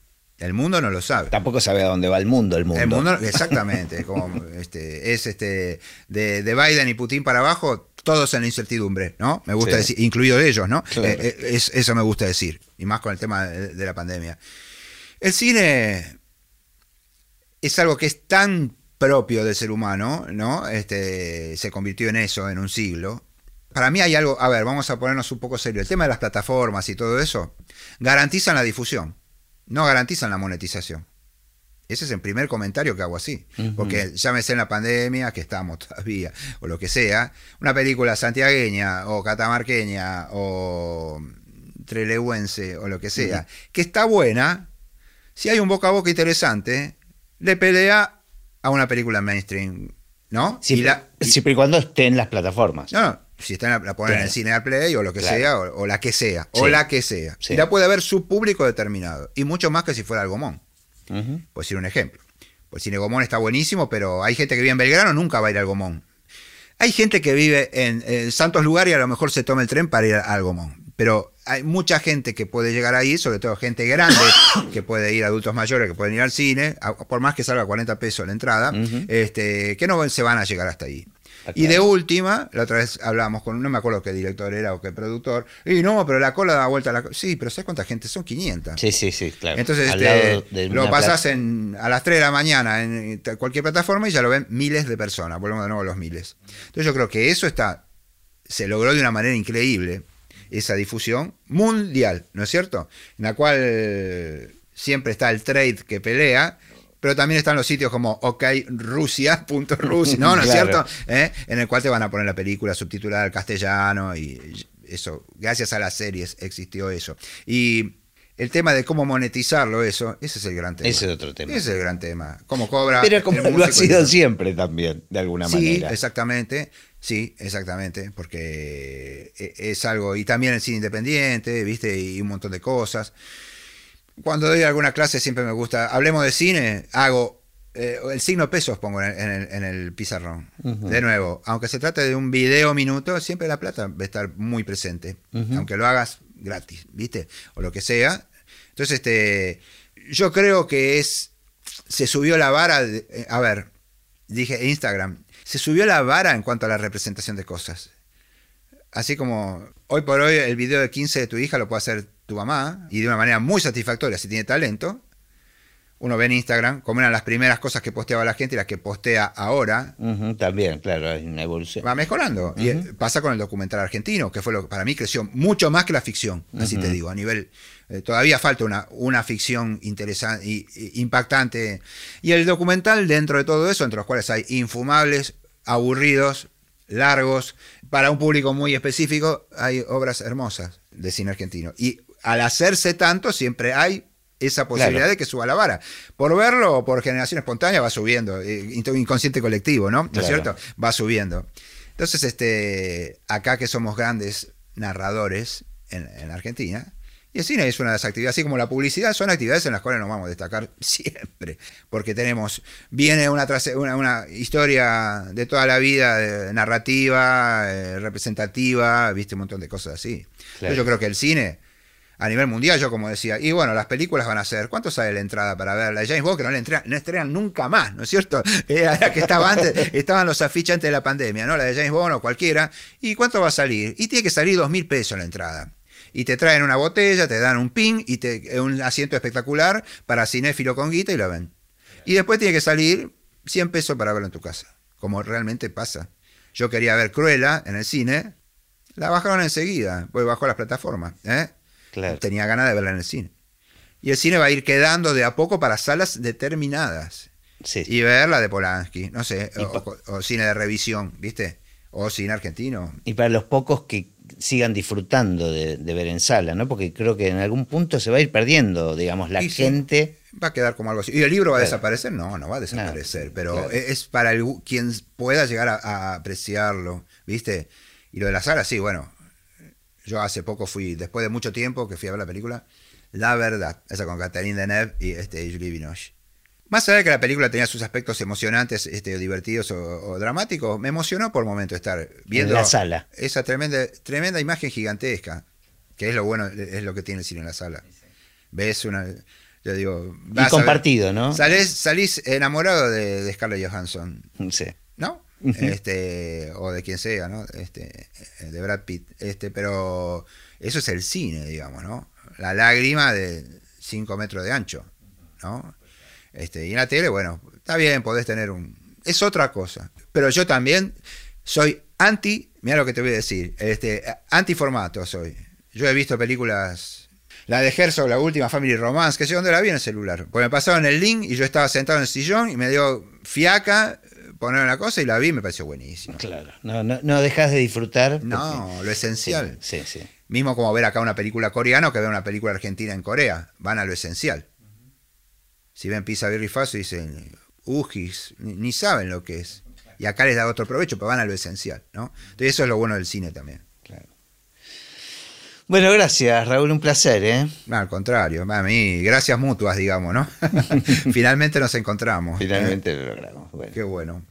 El mundo no lo sabe. Tampoco sabe a dónde va el mundo, el mundo. El mundo, exactamente, como este, es este de, de Biden y Putin para abajo, todos en la incertidumbre, ¿no? Me gusta Sí. decir, incluidos ellos, ¿no? Claro. Eh, eh, es- eso me gusta decir, y más con el tema de, de la pandemia. El cine es algo que es tan propio del ser humano, ¿no? Este, se convirtió en eso en un siglo. Para mí hay algo, a ver, vamos a ponernos un poco serio. El tema de las plataformas y todo eso garantizan la difusión, no garantizan la monetización. Ese es el primer comentario que hago así. Ujú. Porque llámese en la pandemia, que estamos todavía, o lo que sea, una película santiagueña o catamarqueña o trelewense o lo que sea, que está buena, si hay un boca a boca interesante, le pelea a una película mainstream, ¿no? Siempre, Y la- y- siempre y cuando esté en las plataformas. no, no, si está la, la ponen en el cine a play o lo que Claro. sea, o, o la que sea, Sí. o la que sea. Sí. Y la puede ver su público determinado. Y mucho más que si fuera el Gomón. Ujú. Por decir un ejemplo. Pues el cine Gomón está buenísimo, pero hay gente que vive en Belgrano, nunca va a ir al Gomón. Hay gente que vive en, santos lugares y a lo mejor se toma el tren para ir al Gomón. Pero hay mucha gente que puede llegar ahí, sobre todo gente grande, que puede ir, adultos mayores que pueden ir al cine, por más que salga 40 pesos la entrada, este, que no se van a llegar hasta ahí. Y de última, la otra vez hablábamos con, no me acuerdo qué director era o qué productor, y no, pero la cola da vuelta a la co-". Sí, pero ¿sabes cuánta gente? Son 500. Sí, sí, sí, claro. Entonces este, lo pasás en, a las 3 de la mañana en cualquier plataforma y ya lo ven miles de personas. Volvemos de nuevo a los miles. Entonces yo creo que eso está, se logró de una manera increíble, esa difusión mundial, ¿no es cierto? En la cual siempre está el trade que pelea. Pero también están los sitios como okrusia.rusia, ¿no? ¿No es Claro. cierto? ¿Eh? En el cual te van a poner la película subtitulada al castellano y eso, gracias a las series existió eso. Y el tema de cómo monetizarlo, eso, ese es el gran tema. Ese es otro tema. Ese es el gran tema. Cómo cobra. Pero como lo ha sido siempre también, de alguna Sí, manera. exactamente. Sí, exactamente. Porque e- es algo. Y también el cine independiente, ¿viste? Y un montón de cosas. Cuando doy alguna clase siempre me gusta. Hablemos de cine, hago. eh, el signo pesos pongo en el, en el- en el pizarrón. De nuevo, aunque se trate de un video minuto, siempre la plata va a estar muy presente. Aunque lo hagas gratis, ¿viste? O lo que sea. Entonces, este. Yo creo que es. Se subió la vara. de- eh, a ver, dije Instagram, se subió la vara en cuanto a la representación de cosas. Así como hoy por hoy el video de 15 de tu hija lo puede hacer tu mamá y de una manera muy satisfactoria si tiene talento. Uno ve en Instagram cómo eran las primeras cosas que posteaba la gente y las que postea ahora. También, claro, hay una evolución. Va mejorando. Y eh, pasa con el documental argentino, que fue lo que para mí creció mucho más que la ficción, así te digo, a nivel. eh, todavía falta una, una ficción interesante y, y impactante. Y el documental, dentro de todo eso, entre los cuales hay infumables, aburridos, largos, para un público muy específico, hay obras hermosas de cine argentino. Y al hacerse tanto, siempre hay esa posibilidad de que suba la vara. Por verlo o por generación espontánea va subiendo, eh, inconsciente colectivo, ¿no? ¿No es cierto? Va subiendo. Entonces, este, acá que somos grandes narradores en, en Argentina, y el cine es una de las actividades, así como la publicidad, son actividades en las cuales nos vamos a destacar siempre, porque tenemos, viene una, una, una historia de toda la vida, narrativa, eh, representativa, viste un montón de cosas así. Yo creo que el cine, a nivel mundial, yo como decía, y bueno, las películas van a ser, ¿cuánto sale la entrada para ver? La de James Bond, que no la no estrenan nunca más, ¿no es cierto? Era la que estaba antes, estaban los afiches antes de la pandemia, ¿no? La de James Bond o cualquiera. ¿Y cuánto va a salir? Y tiene que salir dos mil pesos la entrada y te traen una botella, te dan un pin y te, un asiento espectacular para cinéfilo con guita y lo ven. Y después tiene que salir 100 pesos para verlo en tu casa, como realmente pasa. Yo quería ver Cruella en el cine, la bajaron enseguida, pues bajó las plataformas. ¿eh? Tenía ganas de verla en el cine. Y el cine va a ir quedando de a poco para salas determinadas. Y verla de Polanski, no sé, o, cine de revisión, ¿viste? O cine argentino. Y para los pocos que sigan disfrutando de, ver en sala, ¿no? Porque creo que en algún punto se va a ir perdiendo, digamos, la gente. Va a quedar como algo así. ¿Y el libro va a desaparecer? No, no va a desaparecer, pero es para quien pueda llegar a, apreciarlo, ¿viste? Y lo de la sala, sí, bueno. Yo hace poco fui, después de mucho tiempo que fui a ver la película, La Verdad, esa con Catherine Deneuve y este, Julie Binoche. Más allá de que la película tenía sus aspectos emocionantes, este, divertidos o, dramáticos, me emocionó por momento estar viendo la sala. esa tremenda, tremenda imagen gigantesca, que es lo bueno, es lo que tiene el cine en la sala. Ves una, yo digo, y compartido, ¿no? Salís, salís enamorado de, Scarlett Johansson. Sí. ¿No? Este, o de quien sea, ¿no? Este, de Brad Pitt. Este, pero eso es el cine, digamos, ¿no? La lágrima de 5 metros de ancho, ¿no? Este, y en la tele, bueno, está bien, podés tener un... Es otra cosa. Pero yo también soy anti, mira lo que te voy a decir, este, anti formato soy. Yo he visto películas, la de Herzog, la última Family Romance, que sé dónde la vi en el celular. Pues me pasaron el link y yo estaba sentado en el sillón y me dio fiaca poner una cosa y la vi y me pareció buenísimo. Claro, no, no, no dejas de disfrutar. No, lo esencial. Sí, sí, Mismo como ver acá una película coreana o que ver una película argentina en Corea, van a lo esencial. Si ven pizza birri y dicen ujis, ni, saben lo que es. Y acá les da otro provecho, pero van a lo esencial, ¿no? Entonces eso es lo bueno del cine también. Bueno, gracias, Raúl, un placer, ¿eh? No, al contrario, a mí, gracias mutuas, digamos, ¿no? Finalmente nos encontramos. Finalmente lo logramos. Qué bueno.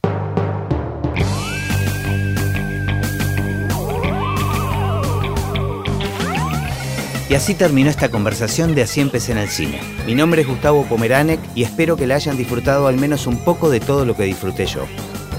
Y así terminó esta conversación de Así empecé en el cine. Mi nombre es Gustavo Pomeranek y espero que la hayan disfrutado al menos un poco de todo lo que disfruté yo.